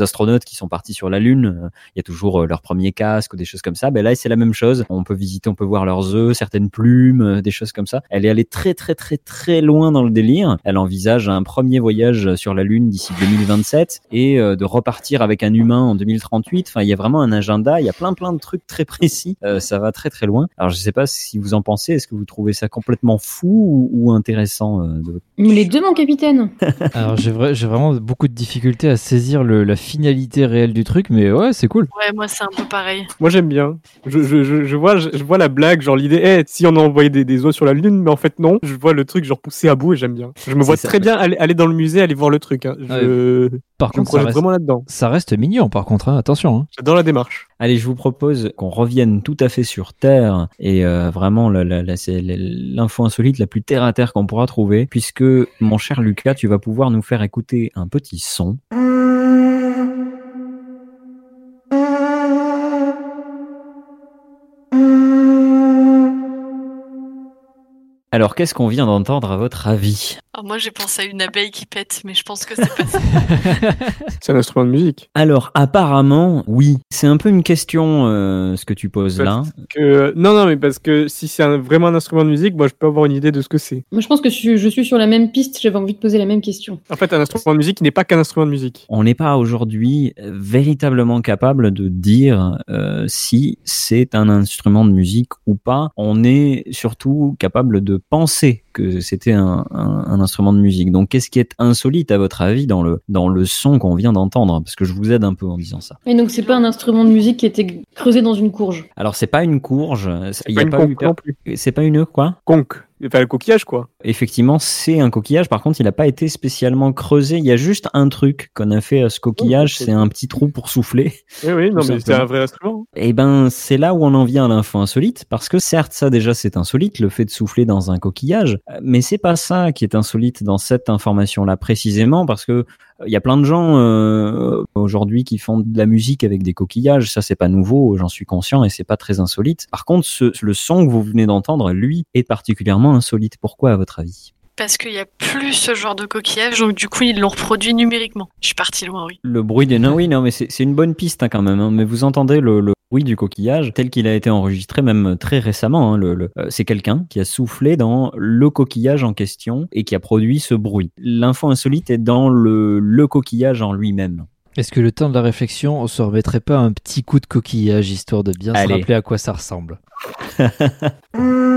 astronautes qui sont partis sur la Lune. Il y a toujours euh, leur premier casque ou des choses comme ça. Ben là, c'est la même chose. On peut visiter, on peut voir leurs œufs, certaines plumes, euh, des choses comme ça. Elle est allée très très très très loin dans le délire. Elle envisage un premier voyage sur la Lune d'ici 2027 et euh, de repartir avec un humain en 2038. Enfin, il y a vraiment un agenda, il y a plein plein de trucs très précis. Euh, ça va très très loin. Alors, je sais pas si vous en pensez. Est-ce que vous trouvez ça complètement fou ou, intéressant euh, de... Les deux, mon capitaine. (laughs) Alors, j'ai vrai, vraiment beaucoup de difficultés à saisir le, la finalité réelle du truc, mais ouais, c'est cool. Ouais, moi c'est un peu pareil. Moi j'aime bien. Je, je, je, vois, je, vois la blague, genre l'idée, hey, si on a envoyé des, des sur la lune, mais en fait non. Je vois le truc genre poussé à bout et j'aime bien. Je me vois très bien aller, aller, dans le musée, aller voir le truc. Hein. Je... Par contre, ça reste, vraiment là-dedans. Ça reste mignon, par contre, hein, attention. Hein. J'adore la démarche. Allez, je vous propose qu'on revienne tout à fait sur Terre et euh, vraiment la, la, la, c'est l'info insolite la plus terre à terre qu'on pourra trouver, puisque mon cher Lucas, tu vas pouvoir nous faire écouter un petit son. Alors, qu'est-ce qu'on vient d'entendre à votre avis Alors Moi, j'ai pensé à une abeille qui pète, mais je pense que c'est pas ça. (laughs) c'est un instrument de musique. Alors, apparemment, oui. C'est un peu une question, euh, ce que tu poses parce là. Que... Non, non, mais parce que si c'est un... vraiment un instrument de musique, moi, je peux avoir une idée de ce que c'est. Moi, je pense que je suis sur la même piste. J'avais envie de poser la même question. En fait, un instrument de musique n'est pas qu'un instrument de musique. On n'est pas aujourd'hui véritablement capable de dire euh, si c'est un instrument de musique ou pas. On est surtout capable de penser que c'était un, un, un, instrument de musique. Donc, qu'est-ce qui est insolite à votre avis dans le dans le son qu'on vient d'entendre? Parce que je vous aide un peu en disant ça. Et donc, c'est pas un instrument de musique qui était creusé dans une courge? Alors, c'est pas une courge. Il y a pas eu C'est pas une quoi? Conque. Enfin, le coquillage, quoi. Effectivement, c'est un coquillage. Par contre, il n'a pas été spécialement creusé. Il y a juste un truc qu'on a fait à ce coquillage, c'est un petit trou pour souffler. Oui, oui, non, mais c'est un vrai instrument. Et ben, c'est là où on en vient à l'info insolite, parce que certes, ça déjà, c'est insolite, le fait de souffler dans un coquillage, mais c'est pas ça qui est insolite dans cette information-là précisément, parce que il y a plein de gens euh, aujourd'hui qui font de la musique avec des coquillages. Ça, c'est pas nouveau, j'en suis conscient et c'est pas très insolite. Par contre, ce, le son que vous venez d'entendre, lui, est particulièrement insolite. Pourquoi, à votre avis? Parce qu'il n'y a plus ce genre de coquillage, donc du coup ils l'ont reproduit numériquement. Je suis parti loin, oui. Le bruit des... Non, oui, non, mais c'est une bonne piste hein, quand même. Hein. Mais vous entendez le, le bruit du coquillage tel qu'il a été enregistré même très récemment. Hein, le, le... Euh, c'est quelqu'un qui a soufflé dans le coquillage en question et qui a produit ce bruit. L'info insolite est dans le, le coquillage en lui-même. Est-ce que le temps de la réflexion, on se remettrait pas un petit coup de coquillage histoire de bien Allez. se rappeler à quoi ça ressemble? (laughs)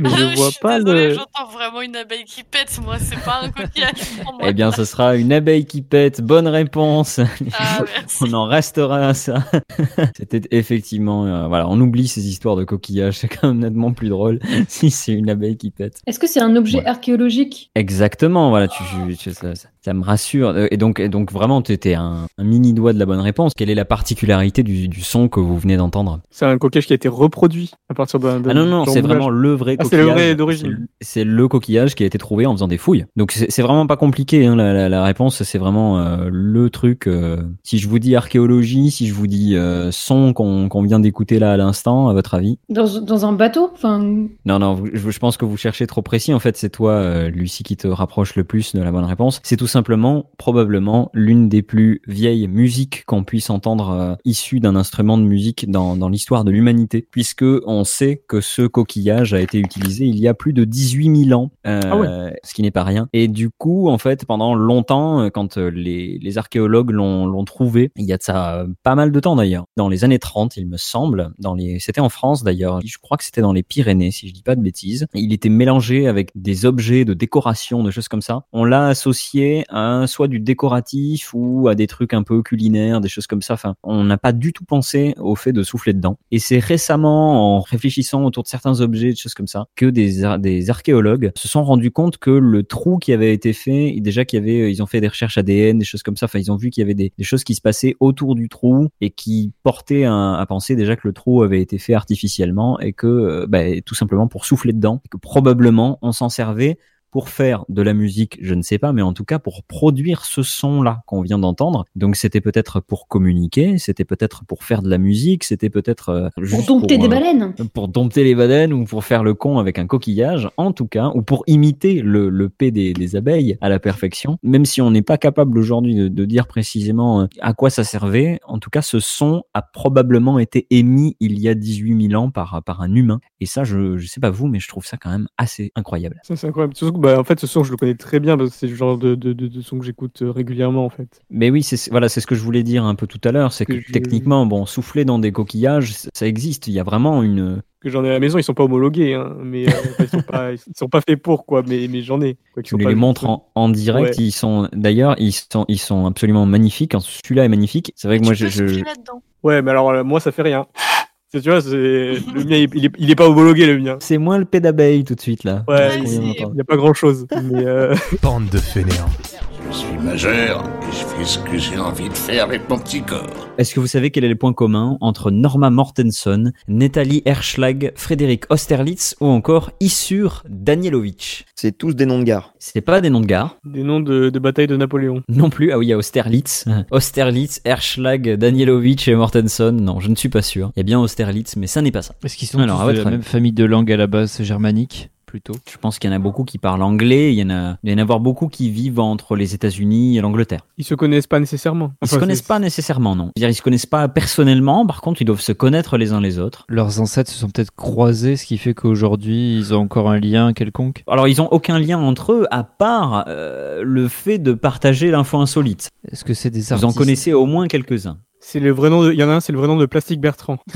Mais Ah, je vois pas désolée, le. J'entends vraiment une abeille qui pète, moi, c'est pas un coquillage pour moi. (laughs) Eh bien, ce sera une abeille qui pète. Bonne réponse. Ah, (laughs) on en restera à ça. (laughs) C'était effectivement, euh, voilà, on oublie ces histoires de coquillages. C'est quand même nettement plus drôle si c'est une abeille qui pète. Est-ce que c'est un objet Ouais. archéologique? Exactement, voilà, tu, tu- tu- ça, ça- ça me rassure. Euh, Et donc, et donc vraiment, tu étais un, un mini doigt de la bonne réponse. Quelle est la particularité du, du son que vous venez d'entendre? C'est un coquillage qui a été reproduit à partir d'un. d'un- Ah non, non, c'est vraiment le vrai Ah, c'est coquillage. le vrai d'origine. C'est le coquillage qui a été trouvé en faisant des fouilles. Donc c'est vraiment pas compliqué. Hein, la, la- la réponse, c'est vraiment euh, le truc. euh, si je vous dis archéologie, si je vous dis euh, son qu'on qu'on vient d'écouter là à l'instant, à votre avis? Dans, dans un bateau? Enfin, Non, non, je, je pense que vous cherchez trop précis. En fait, c'est toi, Lucie, qui te rapproche le plus de la bonne réponse. C'est tout simplement, probablement, l'une des plus vieilles musiques qu'on puisse entendre issue d'un instrument de musique dans, dans l'histoire de l'humanité, puisque on sait que ce coquillage a été utilisé il y a plus de 18 000 ans euh, Ah ouais. ce qui n'est pas rien. Et du coup, en fait, pendant longtemps, euh, quand euh, les, les archéologues l'ont trouvé, il y a de ça pas mal de temps d'ailleurs, dans les années 30, il me semble, dans les, c'était en France d'ailleurs, je crois que c'était dans les Pyrénées, si je dis pas de bêtises. Il était mélangé avec des objets de décoration, de choses comme ça. On l'a associé à soit du décoratif ou à des trucs un peu culinaires, des choses comme ça. Enfin, on n'a pas du tout pensé au fait de souffler dedans. Et c'est récemment, en réfléchissant autour de certains objets, des choses comme ça, que des archéologues se sont rendus compte que le trou qui avait été fait, déjà qu'il y avait, ils ont fait des recherches ADN, des choses comme ça. Enfin, ils ont vu qu'il y avait des, choses qui se passaient autour du trou et qui portaient à penser déjà que le trou avait été fait artificiellement et que, euh, bah, tout simplement pour souffler dedans, et que probablement on s'en servait pour faire de la musique, je ne sais pas, mais en tout cas pour produire ce son-là qu'on vient d'entendre. Donc c'était peut-être pour communiquer, c'était peut-être pour faire de la musique, c'était peut-être euh, Pour dompter des euh, baleines. pour dompter les baleines ou pour faire le con avec un coquillage, en tout cas, ou pour imiter le, le P des, des abeilles à la perfection. Même si on n'est pas capable aujourd'hui de, de dire précisément euh, à quoi ça servait, en tout cas, ce son a probablement été émis il y a 18 000 ans par, par un humain. Et ça, je, je sais pas vous, mais je trouve ça quand même assez incroyable. Ça, c'est incroyable. Bah, en fait, ce son, je le connais très bien parce que c'est le genre de, de, de, de son que j'écoute euh, régulièrement, en fait. Mais oui, c'est voilà, c'est ce que je voulais dire un peu tout à l'heure, c'est que, Que je- techniquement, bon, souffler dans des coquillages, ça existe. Il y a vraiment une, Que j'en ai à la maison, ils sont pas homologués, hein, mais euh, ils, sont pas, (laughs) ils sont pas faits pour, quoi, mais, mais j'en ai. Quoi, qui Tu sont les montres en, en direct, Ouais. ils sont d'ailleurs, ils sont, ils sont absolument magnifiques. Celui-là est magnifique. C'est vrai que moi, je, je- Ouais, mais alors, euh, moi, ça fait rien. C'est- Tu vois, c'est (laughs) le mien, il, est, il est pas homologué, le mien. c'est moins le P d'abeille tout de suite là. Ouais, Ce qu'on vient il d'entendre. y a pas grand chose. Mais euh, Bande de fainéants. Je suis majeur et je fais ce que j'ai envie de faire avec mon petit corps. Est-ce que vous savez quel est le point commun entre Norma Mortenson, Nathalie Herschlag, Frédéric Austerlitz ou encore Issur Danielovitch C'est tous des noms de gares. C'est pas des noms de gare. des noms de, de bataille de Napoléon. Non plus. Ah oui, il y a Austerlitz. (laughs) Austerlitz, Herschlag, Danielovitch et Mortenson. Non, je ne suis pas sûr. Il y a bien Austerlitz, mais ça n'est pas ça. Est-ce qu'ils sont Alors, tous à de la même famille de langue à la base germanique? Plutôt Je pense qu'il y en a beaucoup qui parlent anglais. Il y en a, il y en a avoir beaucoup qui vivent entre les États-Unis et l'Angleterre. Ils se connaissent pas nécessairement. Ils se connaissent pas nécessairement, non. C'est-à-dire, ils se connaissent pas personnellement. Par contre, ils doivent se connaître les uns les autres. Leurs ancêtres se sont peut-être croisés, ce qui fait qu'aujourd'hui ils ont encore un lien quelconque. Alors, ils ont aucun lien entre eux à part euh, le fait de partager l'info insolite. Est-ce que c'est des Vous artistes en connaissez au moins quelques-uns. C'est le vrai nom. de- Il y en a un, c'est le vrai nom de Plastique Bertrand. (laughs)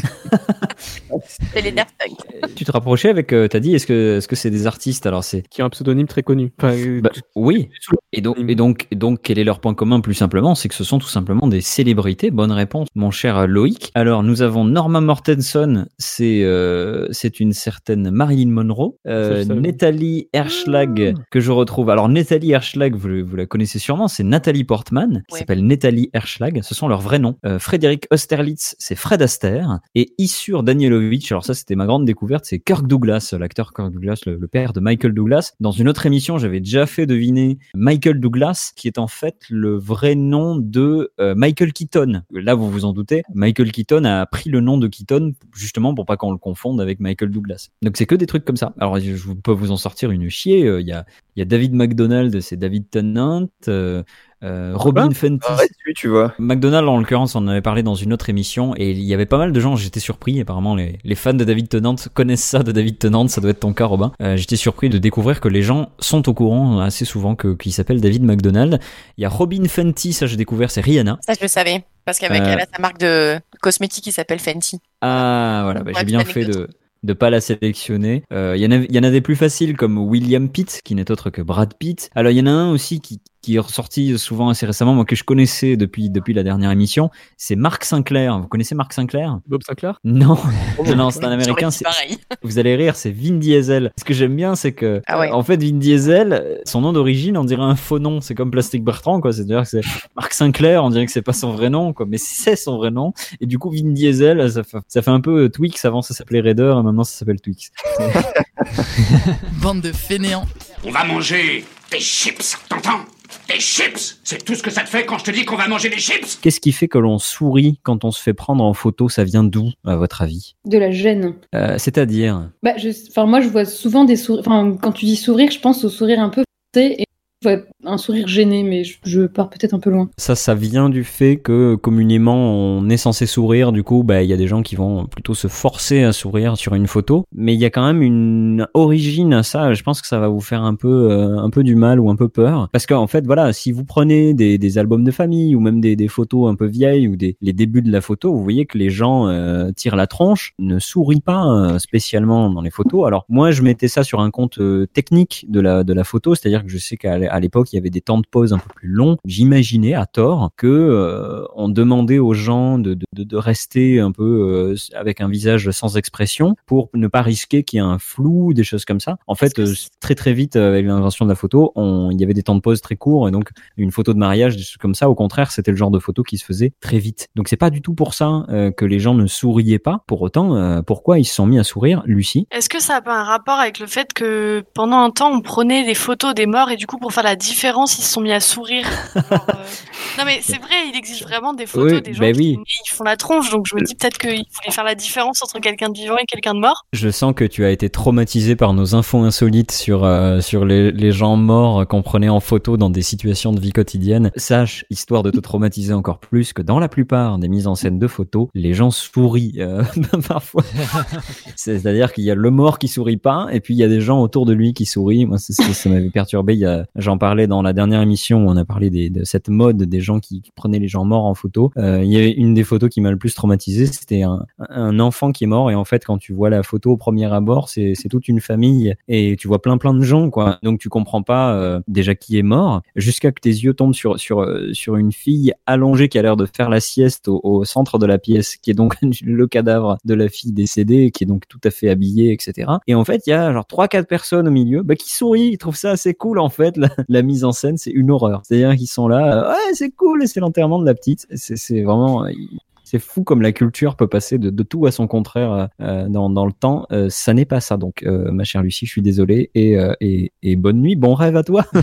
C'est les Daft Punk. Tu te rapprochais avec, euh, t'as dit, est-ce que est-ce que c'est des artistes Alors c'est qui a un pseudonyme très connu. Enfin, euh, Bah, oui. Et donc, et donc, et donc, quel est leur point commun plus simplement C'est que ce sont tout simplement des célébrités. Bonne réponse, mon cher Loïc. Alors, nous avons Norma Mortenson, c'est euh, c'est une certaine Marilyn Monroe. Euh. Nathalie Herschlag, que je retrouve. Alors, Nathalie Herschlag, vous, vous la connaissez sûrement, c'est Nathalie Portman, qui Ouais. s'appelle Nathalie Herschlag. Ce sont leurs vrais noms. Euh, Frédéric Austerlitz, c'est Fred Astaire. Et Issur Danielovitch, alors ça, c'était ma grande découverte, c'est Kirk Douglas, l'acteur Kirk Douglas, le, père de Michael Douglas. Dans une autre émission, j'avais déjà fait deviner Michael Douglas, qui est en fait le vrai nom de euh, Michael Keaton. Là, vous vous en doutez, Michael Keaton a pris le nom de Keaton justement pour pas qu'on le confonde avec Michael Douglas. Donc c'est que des trucs comme ça. Alors je peux vous en sortir une chier. Euh, Il y a y a David McDonald, c'est David Tennant. Euh, Robin Fenty. Arrête, lui, tu vois. McDonald, en l'occurrence, on en avait parlé dans une autre émission et il y avait pas mal de gens, j'étais surpris, apparemment les, les fans de David Tennant connaissent ça de David Tennant, ça doit être ton cas Robin. Euh, j'étais surpris de découvrir que les gens sont au courant assez souvent que qu'il s'appelle David McDonald. Il y a Robin Fenty, ça j'ai découvert, c'est Rihanna. Ça, je le savais. Parce qu'avec Euh, elle a sa marque de cosmétiques qui s'appelle Fenty. Ah voilà, bah, Ouais, j'ai bien fait de de pas la sélectionner. Euh, Il y en a il y en a des plus faciles comme William Pitt qui n'est autre que Brad Pitt. Alors il y en a un aussi qui qui est ressorti souvent assez récemment, moi que je connaissais depuis depuis la dernière émission, c'est Mark Sinclair. Vous connaissez Mark Sinclair? Bob Sinclair? Non, non, non, c'est un américain. c'est- pareil. (laughs) Vous allez rire, c'est Vin Diesel. Ce que j'aime bien, c'est que, Ah ouais. en fait, Vin Diesel, son nom d'origine, on dirait un faux nom. C'est comme Plastic Bertrand, quoi. C'est-à-dire que c'est Mark Sinclair, on dirait que c'est pas son vrai nom, quoi. Mais c'est son vrai nom. Et du coup, Vin Diesel, ça fait, ça fait un peu euh, Twix. Avant, ça s'appelait Raider, et maintenant, ça s'appelle Twix. (laughs) Bande de fainéants. On va manger des chips, t'entends? Des chips C'est tout ce que ça te fait quand je te dis qu'on va manger des chips Qu'est-ce qui fait que l'on sourit quand on se fait prendre en photo? Ça vient d'où, à votre avis? De la gêne. Euh, C'est-à-dire? Bah, je, moi, je vois souvent des sourires. Enfin, quand tu dis sourire, je pense au sourire un peu. Et un sourire gêné, mais je, pars peut-être un peu loin. Ça, ça vient du fait que communément on est censé sourire. Du coup, bah il y a des gens qui vont plutôt se forcer à sourire sur une photo. Mais il y a quand même une origine à ça. Je pense que ça va vous faire un peu, euh, un peu du mal ou un peu peur, parce qu'en fait, voilà, si vous prenez des, albums de famille ou même des, photos un peu vieilles ou des les débuts de la photo, vous voyez que les gens euh, tirent la tronche, ne sourient pas euh, spécialement dans les photos. Alors moi, je mettais ça sur un compte technique de la de la photo, c'est-à-dire que je sais qu'à à l'époque il y avait des temps de pause un peu plus longs. J'imaginais à tort que euh, on demandait aux gens de, de, de rester un peu euh, avec un visage sans expression pour ne pas risquer qu'il y ait un flou, des choses comme ça. En fait, euh, très très vite euh, avec l'invention de la photo, on, il y avait des temps de pause très courts et donc une photo de mariage, des choses comme ça. Au contraire, c'était le genre de photo qui se faisait très vite. Donc c'est pas du tout pour ça euh, que les gens ne souriaient pas. Pour autant, euh, pourquoi ils se sont mis à sourire, Lucie? Est-ce que ça a pas un rapport avec le fait que pendant un temps on prenait des photos des morts et du coup pour faire la différence ils se sont mis à sourire (laughs) euh, Non mais c'est vrai, il existe vraiment des photos Oui, des gens bah qui oui. ils font la tronche donc je me dis peut-être qu'ils voulaient faire la différence entre quelqu'un de vivant et quelqu'un de mort. Je sens que tu as été traumatisé par nos infos insolites sur euh, sur les, les gens morts qu'on prenait en photo dans des situations de vie quotidienne. Sache, histoire de te traumatiser encore plus, que dans la plupart des mises en scène de photos, les gens sourient euh, (laughs) parfois. (laughs) C'est-à-dire qu'il y a le mort qui sourit pas, et puis il y a des gens autour de lui qui sourient. Moi, c'est ce que ça m'avait perturbé. Il y a, j'en parlais dans la dernière émission où on a parlé de cette mode des gens qui prenaient les gens morts en photo. Euh, il y avait une des photos qui m'a le plus traumatisé, c'était un, enfant qui est mort, et en fait, quand tu vois la photo au premier abord, c'est, toute une famille, et tu vois plein plein de gens, quoi. Donc tu comprends pas euh, déjà qui est mort, jusqu'à que tes yeux tombent sur sur euh, sur une fille allongée qui a l'air de faire la sieste au, centre de la pièce, qui est donc (laughs) le cadavre de la fille décédée, qui est donc tout à fait habillée, etc. Et en fait, il y a genre trois quatre personnes au milieu, bah, qui sourient, ils trouvent ça assez cool en fait. La mise en scène, c'est une horreur. C'est-à-dire qu'ils sont là, euh, ouais, c'est cool, c'est l'enterrement de la petite. C'est c'est vraiment, c'est fou comme la culture peut passer de, de tout à son contraire euh, dans, dans le temps. Euh, ça n'est pas ça. Donc, euh, ma chère Lucie, je suis désolé et, euh, et, et bonne nuit, bon rêve à toi. (laughs)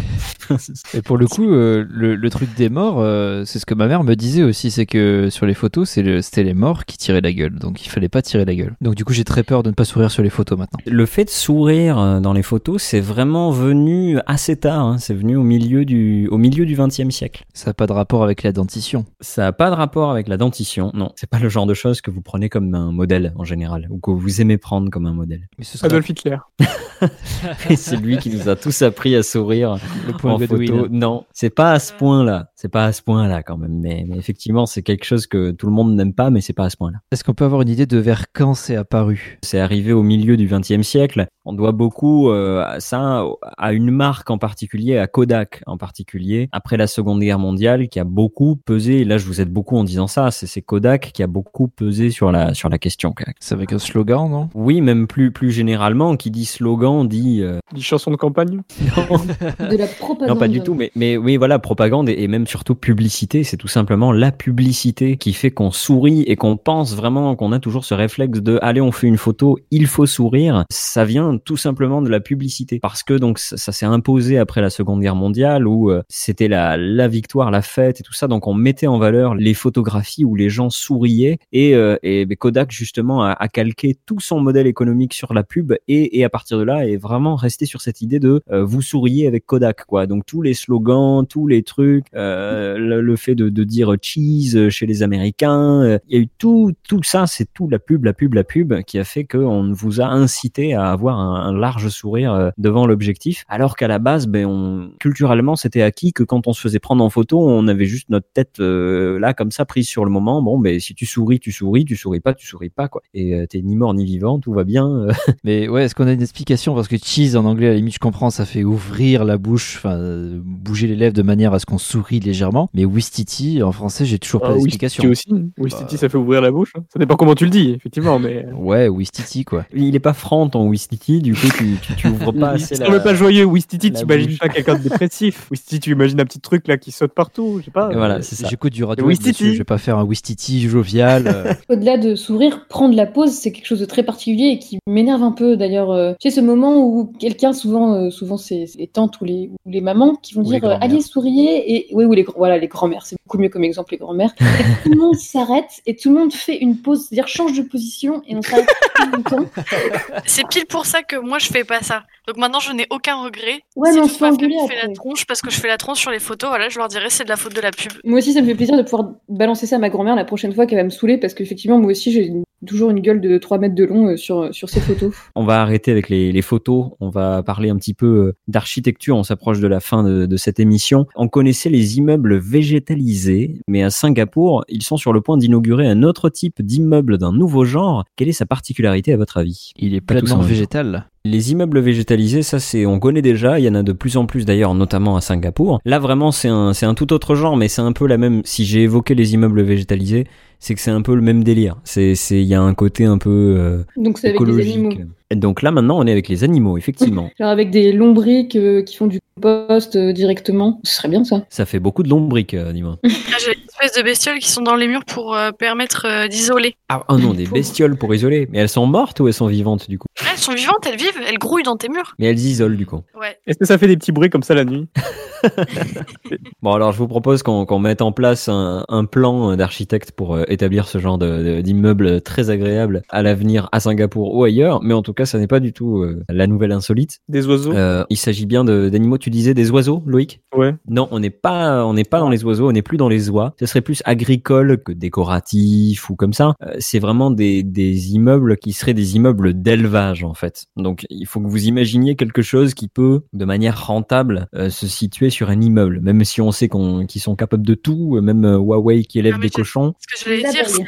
Et pour le coup, euh, le, le truc des morts, euh, c'est ce que ma mère me disait aussi, c'est que sur les photos, c'est le- c'était les morts qui tiraient la gueule. Donc il fallait pas tirer la gueule. Donc du coup, j'ai très peur de ne pas sourire sur les photos maintenant. Le fait de sourire euh, dans les photos, c'est vraiment venu assez tard. hein. C'est venu au milieu du au milieu du XXe siècle. Ça n'a pas de rapport avec la dentition. Ça n'a pas de rapport avec la dentition. Non, c'est pas le genre de choses que vous prenez comme un modèle en général ou que vous aimez prendre comme un modèle. Mais ce serait- Adolf Hitler. (laughs) Et c'est lui qui nous a tous appris à sourire Le point en photo. Non, c'est pas à ce point-là. C'est pas à ce point-là quand même. Mais, mais effectivement, c'est quelque chose que tout le monde n'aime pas, mais c'est pas à ce point-là. Est-ce qu'on peut avoir une idée de vers quand c'est apparu? C'est arrivé au milieu du XXe siècle. On doit beaucoup euh, à ça à une marque en particulier, à Kodak en particulier, après la Seconde Guerre mondiale, qui a beaucoup pesé. Et là, je vous aide beaucoup en disant ça. C'est c'est Kodak qui a beaucoup pesé sur la sur la question. C'est avec un slogan, non? Oui, même plus plus généralement, qui dit slogan dit euh, Des chansons de campagne? (laughs) De la propagande. non, pas du tout, mais, mais oui, voilà, propagande et, et même surtout publicité. C'est tout simplement la publicité qui fait qu'on sourit et qu'on pense vraiment qu'on a toujours ce réflexe de allez, on fait une photo, il faut sourire. Ça vient tout simplement de la publicité parce que donc ça, s'est imposé après la Seconde Guerre mondiale où euh, c'était la, la victoire, la fête et tout ça. Donc on mettait en valeur les photographies où les gens souriaient et, euh, et Kodak justement a, calqué tout son modèle économique sur la pub et, et à partir de là est vraiment resté sur cette idée de euh, vous souriez avec Kodak quoi. Donc tous les slogans, tous les trucs, le, fait de, de dire cheese chez les Américains, il y a eu tout tout ça, c'est tout la pub, la pub, la pub qui a fait qu'on vous a incité à avoir un, un large sourire euh, devant l'objectif, alors qu'à la base, ben on culturellement c'était acquis que quand on se faisait prendre en photo, on avait juste notre tête euh, là comme ça prise sur le moment. Bon, ben si tu souris, tu souris, tu souris pas, tu souris pas quoi. Et euh, t'es ni mort ni vivant, tout va bien. (laughs) Mais ouais, est-ce qu'on a une explication? Parce que cheese en anglais, à la limite, je comprends, ça fait ouvrir la bouche, enfin, bouger les lèvres de manière à ce qu'on sourit légèrement. Mais Wistiti, en français, j'ai toujours pas Ah, d'explication. Wistiti aussi. Wistiti, ça fait ouvrir la bouche. hein. Ça dépend comment tu le dis, effectivement, mais. Ouais, Wistiti, quoi. Il est pas franc ton Wistiti, du coup tu, tu, tu ouvres pas (laughs) assez Ça la... pas joyeux. Wistiti, t'imagines bouche. pas quelqu'un de dépressif. (laughs) Wistiti, tu imagines un petit truc là qui saute partout. Je sais pas. Et voilà, euh, c'est ça. J'écoute du radio, je vais pas faire un Wistiti jovial. euh. (laughs) Au-delà de sourire, prendre la pause, c'est quelque chose de très particulier et qui m'énerve un peu d'ailleurs. Euh, tu sais, ce moment où quelqu'un, souvent, euh, souvent c'est les tantes ou les, ou les mamans, qui vont Ou dire. Allez, souriez. Et oui, ou les, voilà, les grands-mères, c'est beaucoup mieux comme exemple, les grands-mères. Et tout le monde s'arrête et tout le monde fait une pause, c'est-à-dire change de position et on s'arrête (laughs) C'est pile pour ça que moi je fais pas ça. Donc maintenant je n'ai aucun regret. Ouais, si mais on se fait engueuler après. la tronche parce que je fais la tronche sur les photos, voilà, je leur dirais c'est de la faute de la pub. Moi aussi, ça me fait plaisir de pouvoir balancer ça à ma grand-mère la prochaine fois qu'elle va me saouler parce qu'effectivement, moi aussi, j'ai toujours une gueule de 3 mètres de long euh, sur, sur ces photos. On va arrêter avec les, les photos. On va parler un petit peu euh, d'architecture. On s'approche de la fin de, de cette émission. On connaissait les immeubles végétalisés, mais à Singapour, ils sont sur le point d'inaugurer un autre type d'immeuble d'un nouveau genre. Quelle est sa particularité? À votre avis? Il est pleinement végétal. Les immeubles végétalisés, ça c'est, on connaît déjà. Il y en a de plus en plus d'ailleurs, notamment à Singapour. Là vraiment, c'est un, c'est un tout autre genre, mais c'est un peu la même. Si j'ai évoqué les immeubles végétalisés, c'est que c'est un peu le même délire. C'est, c'est, il y a un côté un peu euh, Donc c'est avec des écologique. animaux. Et donc là maintenant, on est avec les animaux, effectivement. (laughs) Genre avec des lombriques euh, qui font du compost euh, directement. Ce serait bien ça. Ça fait beaucoup de lombriques, euh, dis-moi. (laughs) Ah, J'ai une espèce de bestioles qui sont dans les murs pour euh, permettre euh, d'isoler. Ah oh non, des bestioles pour isoler. Mais elles sont mortes ou elles sont vivantes du coup? Elles sont vivantes, elles vivent, elles grouillent dans tes murs. Mais elles isolent du coup. Ouais. Est-ce que ça fait des petits bruits comme ça la nuit? (laughs) Bon alors je vous propose qu'on mette en place un, un plan d'architecte pour euh, établir ce genre d'immeuble très agréable à l'avenir à Singapour ou ailleurs. Mais en tout cas, ça n'est pas du tout euh, la nouvelle insolite. Des oiseaux Euh, il s'agit bien de- d'animaux. Tu disais des oiseaux, Loïc? Ouais. Non, on n'est pas, on n'est pas dans les oiseaux. On n'est plus dans les oies. Ce serait plus agricole que décoratif ou comme ça. Euh, c'est vraiment des, des immeubles qui seraient des immeubles d'élevage en fait. Donc il faut que vous imaginiez quelque chose qui peut, de manière rentable, euh, se situer sur un immeuble. Même si on sait qu'on, qu'ils sont capables de tout, même euh, Huawei qui élève des cochons. Ce que j'allais dire, c'est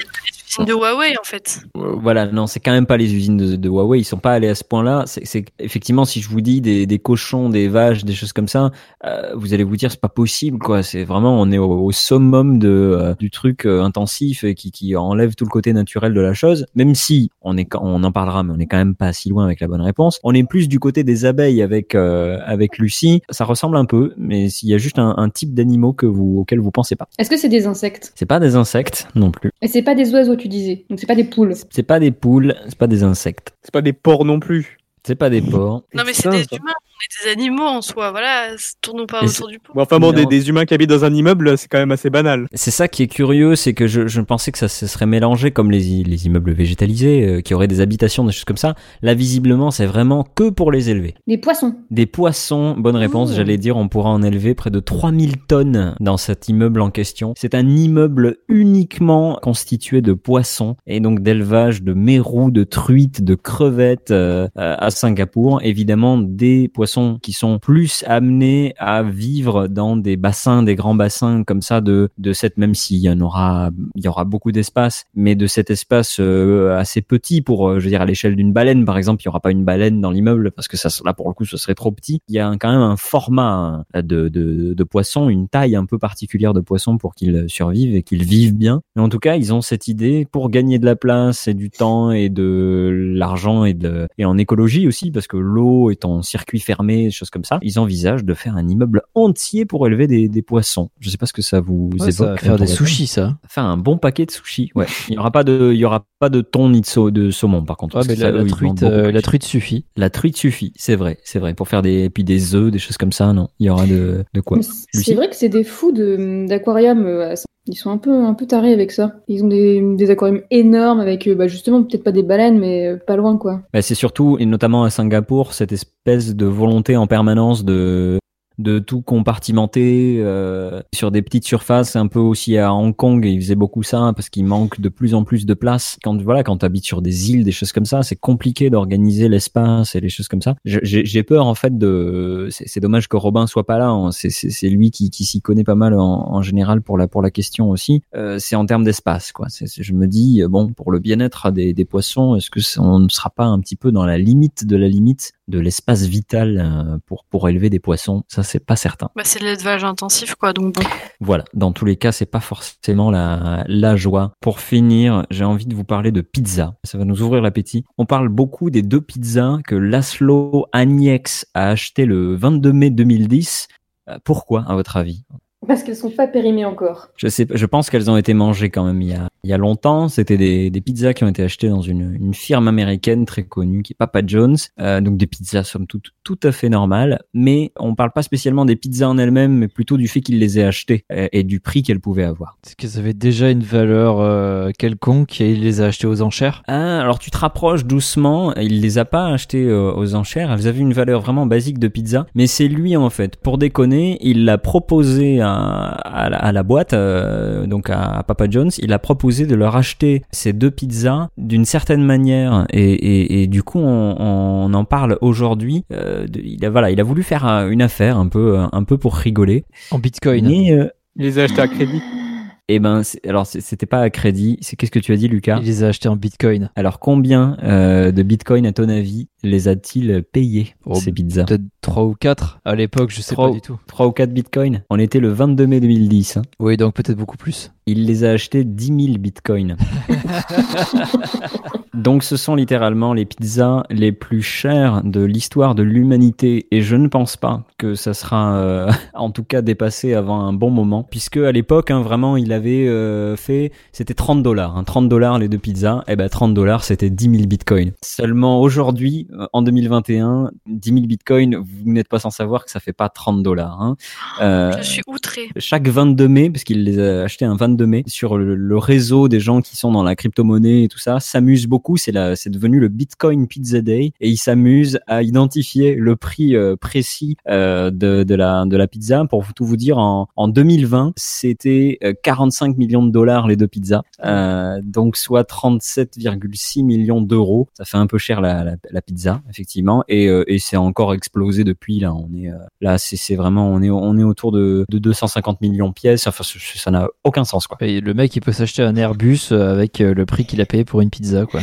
usines de Huawei en fait. Euh, voilà, non, c'est quand même pas les usines de, de Huawei, ils sont pas allés à ce point-là. C'est, c'est effectivement, si je vous dis des, des cochons, des vaches, des choses comme ça, euh, vous allez vous dire c'est pas possible, quoi. C'est vraiment, on est au, au summum de euh, du truc euh, intensif et qui, qui enlève tout le côté naturel de la chose. Même si on est, on en parlera, mais on est quand même pas si loin avec la bonne réponse. On est plus du côté des abeilles avec euh, avec Lucie. Ça ressemble un peu, mais s'il y a juste un, un type d'animaux que vous auquel vous pensez pas. Est-ce que c'est des insectes? C'est pas des insectes non plus. Et c'est pas des oiseaux, tu disais. Donc c'est pas des poules. C'est pas des poules, c'est pas des insectes. C'est pas des porcs non plus. C'est pas des porcs. Non mais c'est des humains, est des animaux en soi, voilà, tournons pas Et autour du pot. Bon, enfin bon, des, des humains qui habitent dans un immeuble, c'est quand même assez banal. C'est ça qui est curieux, c'est que je, je pensais que ça se serait mélangé comme les, i- les immeubles végétalisés, euh, qui auraient des habitations, des choses comme ça. Là, visiblement, c'est vraiment que pour les élever. Des poissons. Des poissons, bonne réponse, Oh. j'allais dire, on pourra en élever près de 3000 tonnes dans cet immeuble en question. C'est un immeuble uniquement constitué de poissons et donc d'élevage de mérous, de truites, de crevettes euh, euh, à Singapour. Évidemment, des poissons qui sont plus amenés à vivre dans des bassins, des grands bassins comme ça de, de cette, même s'il y en aura, il y aura beaucoup d'espace, mais de cet espace euh, assez petit pour, euh, je veux dire, à l'échelle d'une baleine, par exemple, il y aura pas une baleine dans l'immeuble parce que ça, là, pour le coup, ce serait trop petit. Il y a quand même un format euh, de, de, poisson, une taille un peu particulière de poisson pour qu'ils survivent et qu'ils vivent bien. Mais en tout cas, ils ont cette idée pour gagner de la place et du temps et de l'argent et et en écologie aussi, parce que l'eau est en circuit fermé, des choses comme ça. Ils envisagent de faire un immeuble entier pour élever des, des poissons. Je sais pas ce que ça vous Ouais, ça va évoque. faire des sushis, ça. Faire un bon paquet de sushis. Ouais. Il y aura pas de, il y aura pas de thon ni de, sau- de saumon, par contre. Ouais, mais la, ça, la truite, euh, la truite suffit. La truite suffit, c'est vrai, c'est vrai. Pour faire des, puis des œufs, des choses comme ça, non. Il y aura de, de quoi. C'est vrai que c'est des fous de- d'aquarium. euh, à Ils sont un peu, un peu tarés avec ça. Ils ont des, aquariums énormes avec, euh, bah, justement, peut-être pas des baleines, mais euh, pas loin, quoi. Bah, c'est surtout, et notamment à Singapour, cette espèce de volonté en permanence de de tout compartimenter euh, sur des petites surfaces un peu aussi à Hong Kong. Ils faisaient beaucoup ça parce qu'il manque de plus en plus de place. Quand voilà quand tu habites sur des îles des choses comme ça c'est compliqué d'organiser l'espace et les choses comme ça. J'ai peur en fait de c'est dommage que Robin soit pas là hein. c'est lui qui qui s'y connaît pas mal en, général pour la pour la question aussi. Euh, c'est en termes d'espace quoi. Je me dis bon pour le bien-être des des poissons est-ce que on ne sera pas un petit peu dans la limite de la limite de l'espace vital euh, pour pour élever des poissons? C'est pas certain Bah, c'est de l'élevage intensif quoi, donc bon. voilà, dans tous les cas, c'est pas forcément la, la joie. Pour finir, j'ai envie de vous parler de pizza. Ça va nous ouvrir l'appétit. On parle beaucoup des deux pizzas que Laszlo Agnex a acheté le 22 mai 2010. Euh, Pourquoi, à votre avis? Parce qu'elles sont pas périmées encore. Je sais, je pense qu'elles ont été mangées quand même il y a, il y a longtemps. C'était des, des pizzas qui ont été achetées dans une, une firme américaine très connue qui est Papa John's. Euh, donc des pizzas somme toute tout à fait normales. Mais on parle pas spécialement des pizzas en elles-mêmes, mais plutôt du fait qu'ils les aient achetées euh, et, du prix qu'elles pouvaient avoir. C'est qu'elles avaient déjà une valeur euh, quelconque et il les a achetées aux enchères? Ah, alors tu te rapproches doucement. Il les a pas achetées euh, aux enchères. Elles avaient une valeur vraiment basique de pizza. Mais c'est lui en fait. Pour déconner, il l'a proposé à, à, la, à la boîte, euh, donc à, à Papa John's. Il a proposé de leur acheter ces deux pizzas d'une certaine manière. Et, et, et du coup, on, on en parle aujourd'hui. Euh, il a voilà, il a voulu faire euh, une affaire un peu, euh, un peu pour rigoler. En Bitcoin. Mais euh, Il les a achetés à crédit. (gasps) eh ben, alors c'était pas à crédit. C'est qu'est-ce que tu as dit, Lucas? Il les a achetés en Bitcoin. Alors combien euh, de Bitcoin, à ton avis, les a-t-il payés Oh, ces pizzas? Peut-être 3 ou 4 à l'époque, je sais pas du tout. 3 ou 4 Bitcoins On était le 22 mai 2010. hein. Oui, donc peut-être beaucoup plus. Il les a achetés 10 000 Bitcoins. (laughs) Donc ce sont littéralement les pizzas les plus chères de l'histoire de l'humanité et je ne pense pas que ça sera euh, (laughs) en tout cas dépassé avant un bon moment puisque à l'époque hein, vraiment il avait euh, fait c'était 30 dollars hein, 30 dollars les deux pizzas et ben 30 dollars c'était 10 000 bitcoins seulement aujourd'hui euh, en 2021 10 000 bitcoins vous n'êtes pas sans savoir que ça fait pas 30 dollars hein. Euh, Je suis outrée. chaque 22 mai, parce qu'il les a achetés un 22 mai, sur le, le réseau des gens qui sont dans la crypto-monnaie et tout ça, s'amuse beaucoup. C'est c'est devenu le Bitcoin Pizza Day et ils s'amusent à identifier le prix euh, précis euh, de, de la, de la pizza. Pour tout vous dire, en, en 2020, c'était euh, 45 millions de dollars les deux pizzas, euh, donc soit 37,6 millions d'euros. Ça fait un peu cher la, la, la pizza, effectivement, et, euh, et c'est encore explosé depuis. Là, on est euh, là, c'est vraiment, on est, on est autour de, de 250 millions de pièces. Enfin, ça n'a aucun sens, quoi. Et le mec, il peut s'acheter un Airbus euh, avec euh, le prix qu'il a payé pour une pizza, quoi.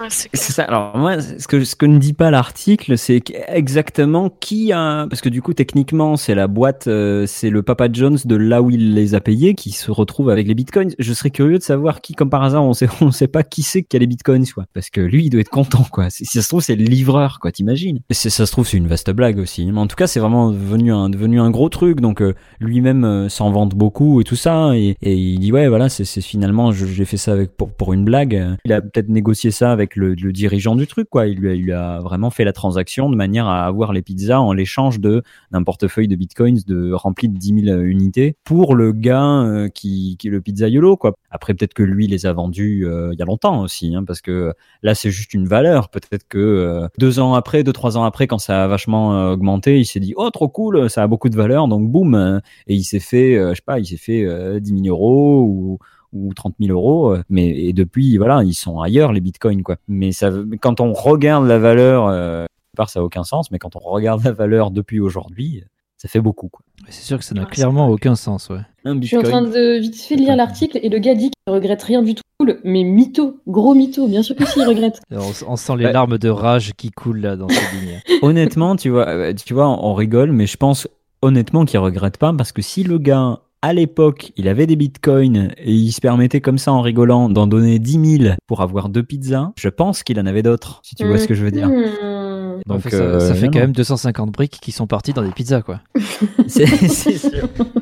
Ouais, c'est ça. Alors moi, ce que ce que ne dit pas l'article, c'est exactement qui a, parce que du coup techniquement c'est la boîte, euh, c'est le Papa John's de là où il les a payés qui se retrouve avec les bitcoins. Je serais curieux de savoir qui, comme par hasard, on sait (laughs) on sait pas qui c'est qui a les bitcoins, quoi. Parce que lui, il doit être content, quoi. Si si ça se trouve, c'est le livreur, quoi. T'imagines Et c'est- ça se trouve, c'est une vaste blague aussi. Mais en tout cas, c'est vraiment devenu un devenu un gros truc. Donc euh, lui-même euh, s'en vante beaucoup et tout ça. Et, et il dit ouais, voilà, c'est finalement, j'ai fait ça pour pour une blague. Il a peut-être négocié ça avec le, dirigeant du truc, quoi. Il lui, a, vraiment fait la transaction de manière à avoir les pizzas en l'échange de d'un portefeuille de bitcoins de rempli de 10 000 unités pour le gars euh, qui, qui est le pizzaiolo, quoi. Après, peut-être que lui les a vendus euh, il y a longtemps aussi, hein, parce que là, c'est juste une valeur. Peut-être que euh, deux ans après, deux trois ans après, quand ça a vachement augmenté, il s'est dit oh trop cool, ça a beaucoup de valeur, donc boum, et il s'est fait, je sais pas, il s'est fait euh, 10 000 euros ou ou 30 000 euros, euh, mais et depuis voilà ils sont ailleurs les bitcoins quoi. Mais ça, quand on regarde la valeur, euh, part ça a aucun sens, mais quand on regarde la valeur depuis aujourd'hui, ça fait beaucoup quoi. C'est sûr que ça n'a clairement aucun sens, ouais. Un Je suis en train de vite fait lire l'article et le gars dit qu'il ne regrette rien du tout. Mais mytho, gros mytho, bien sûr que si, il regrette. (laughs) On, on sent les Ouais. larmes de rage qui coulent là dans ces lignes. honnêtement, tu vois, euh, tu vois, on rigole, mais je pense honnêtement qu'il regrette pas parce que si le gars à l'époque, il avait des bitcoins et il se permettait comme ça en rigolant d'en donner 10 000 pour avoir deux pizzas, je pense qu'il en avait d'autres, si tu vois ce que je veux dire. Hmm. Donc, ça, euh, ça fait non, quand non. même 250 briques qui sont parties dans des pizzas, quoi. (laughs) C'est c'est (laughs)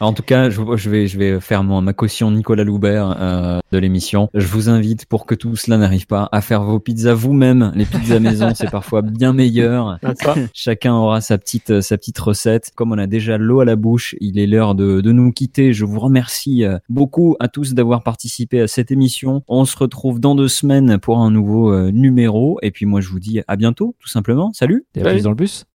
En tout cas, je, je vais, je vais faire mon, ma caution Nicolas Loubert euh, de l'émission. Je vous invite, pour que tout cela n'arrive pas, à faire vos pizzas vous-même. Les pizzas maison, c'est parfois bien meilleur. Ah. (laughs) Chacun aura sa petite, euh, sa petite recette. Comme on a déjà l'eau à la bouche, il est l'heure de, de nous quitter. Je vous remercie euh, beaucoup à tous d'avoir participé à cette émission. On se retrouve dans deux semaines pour un nouveau euh, numéro. Et puis moi, je vous dis à bientôt, tout simplement. Salut Et à plus dans le bus?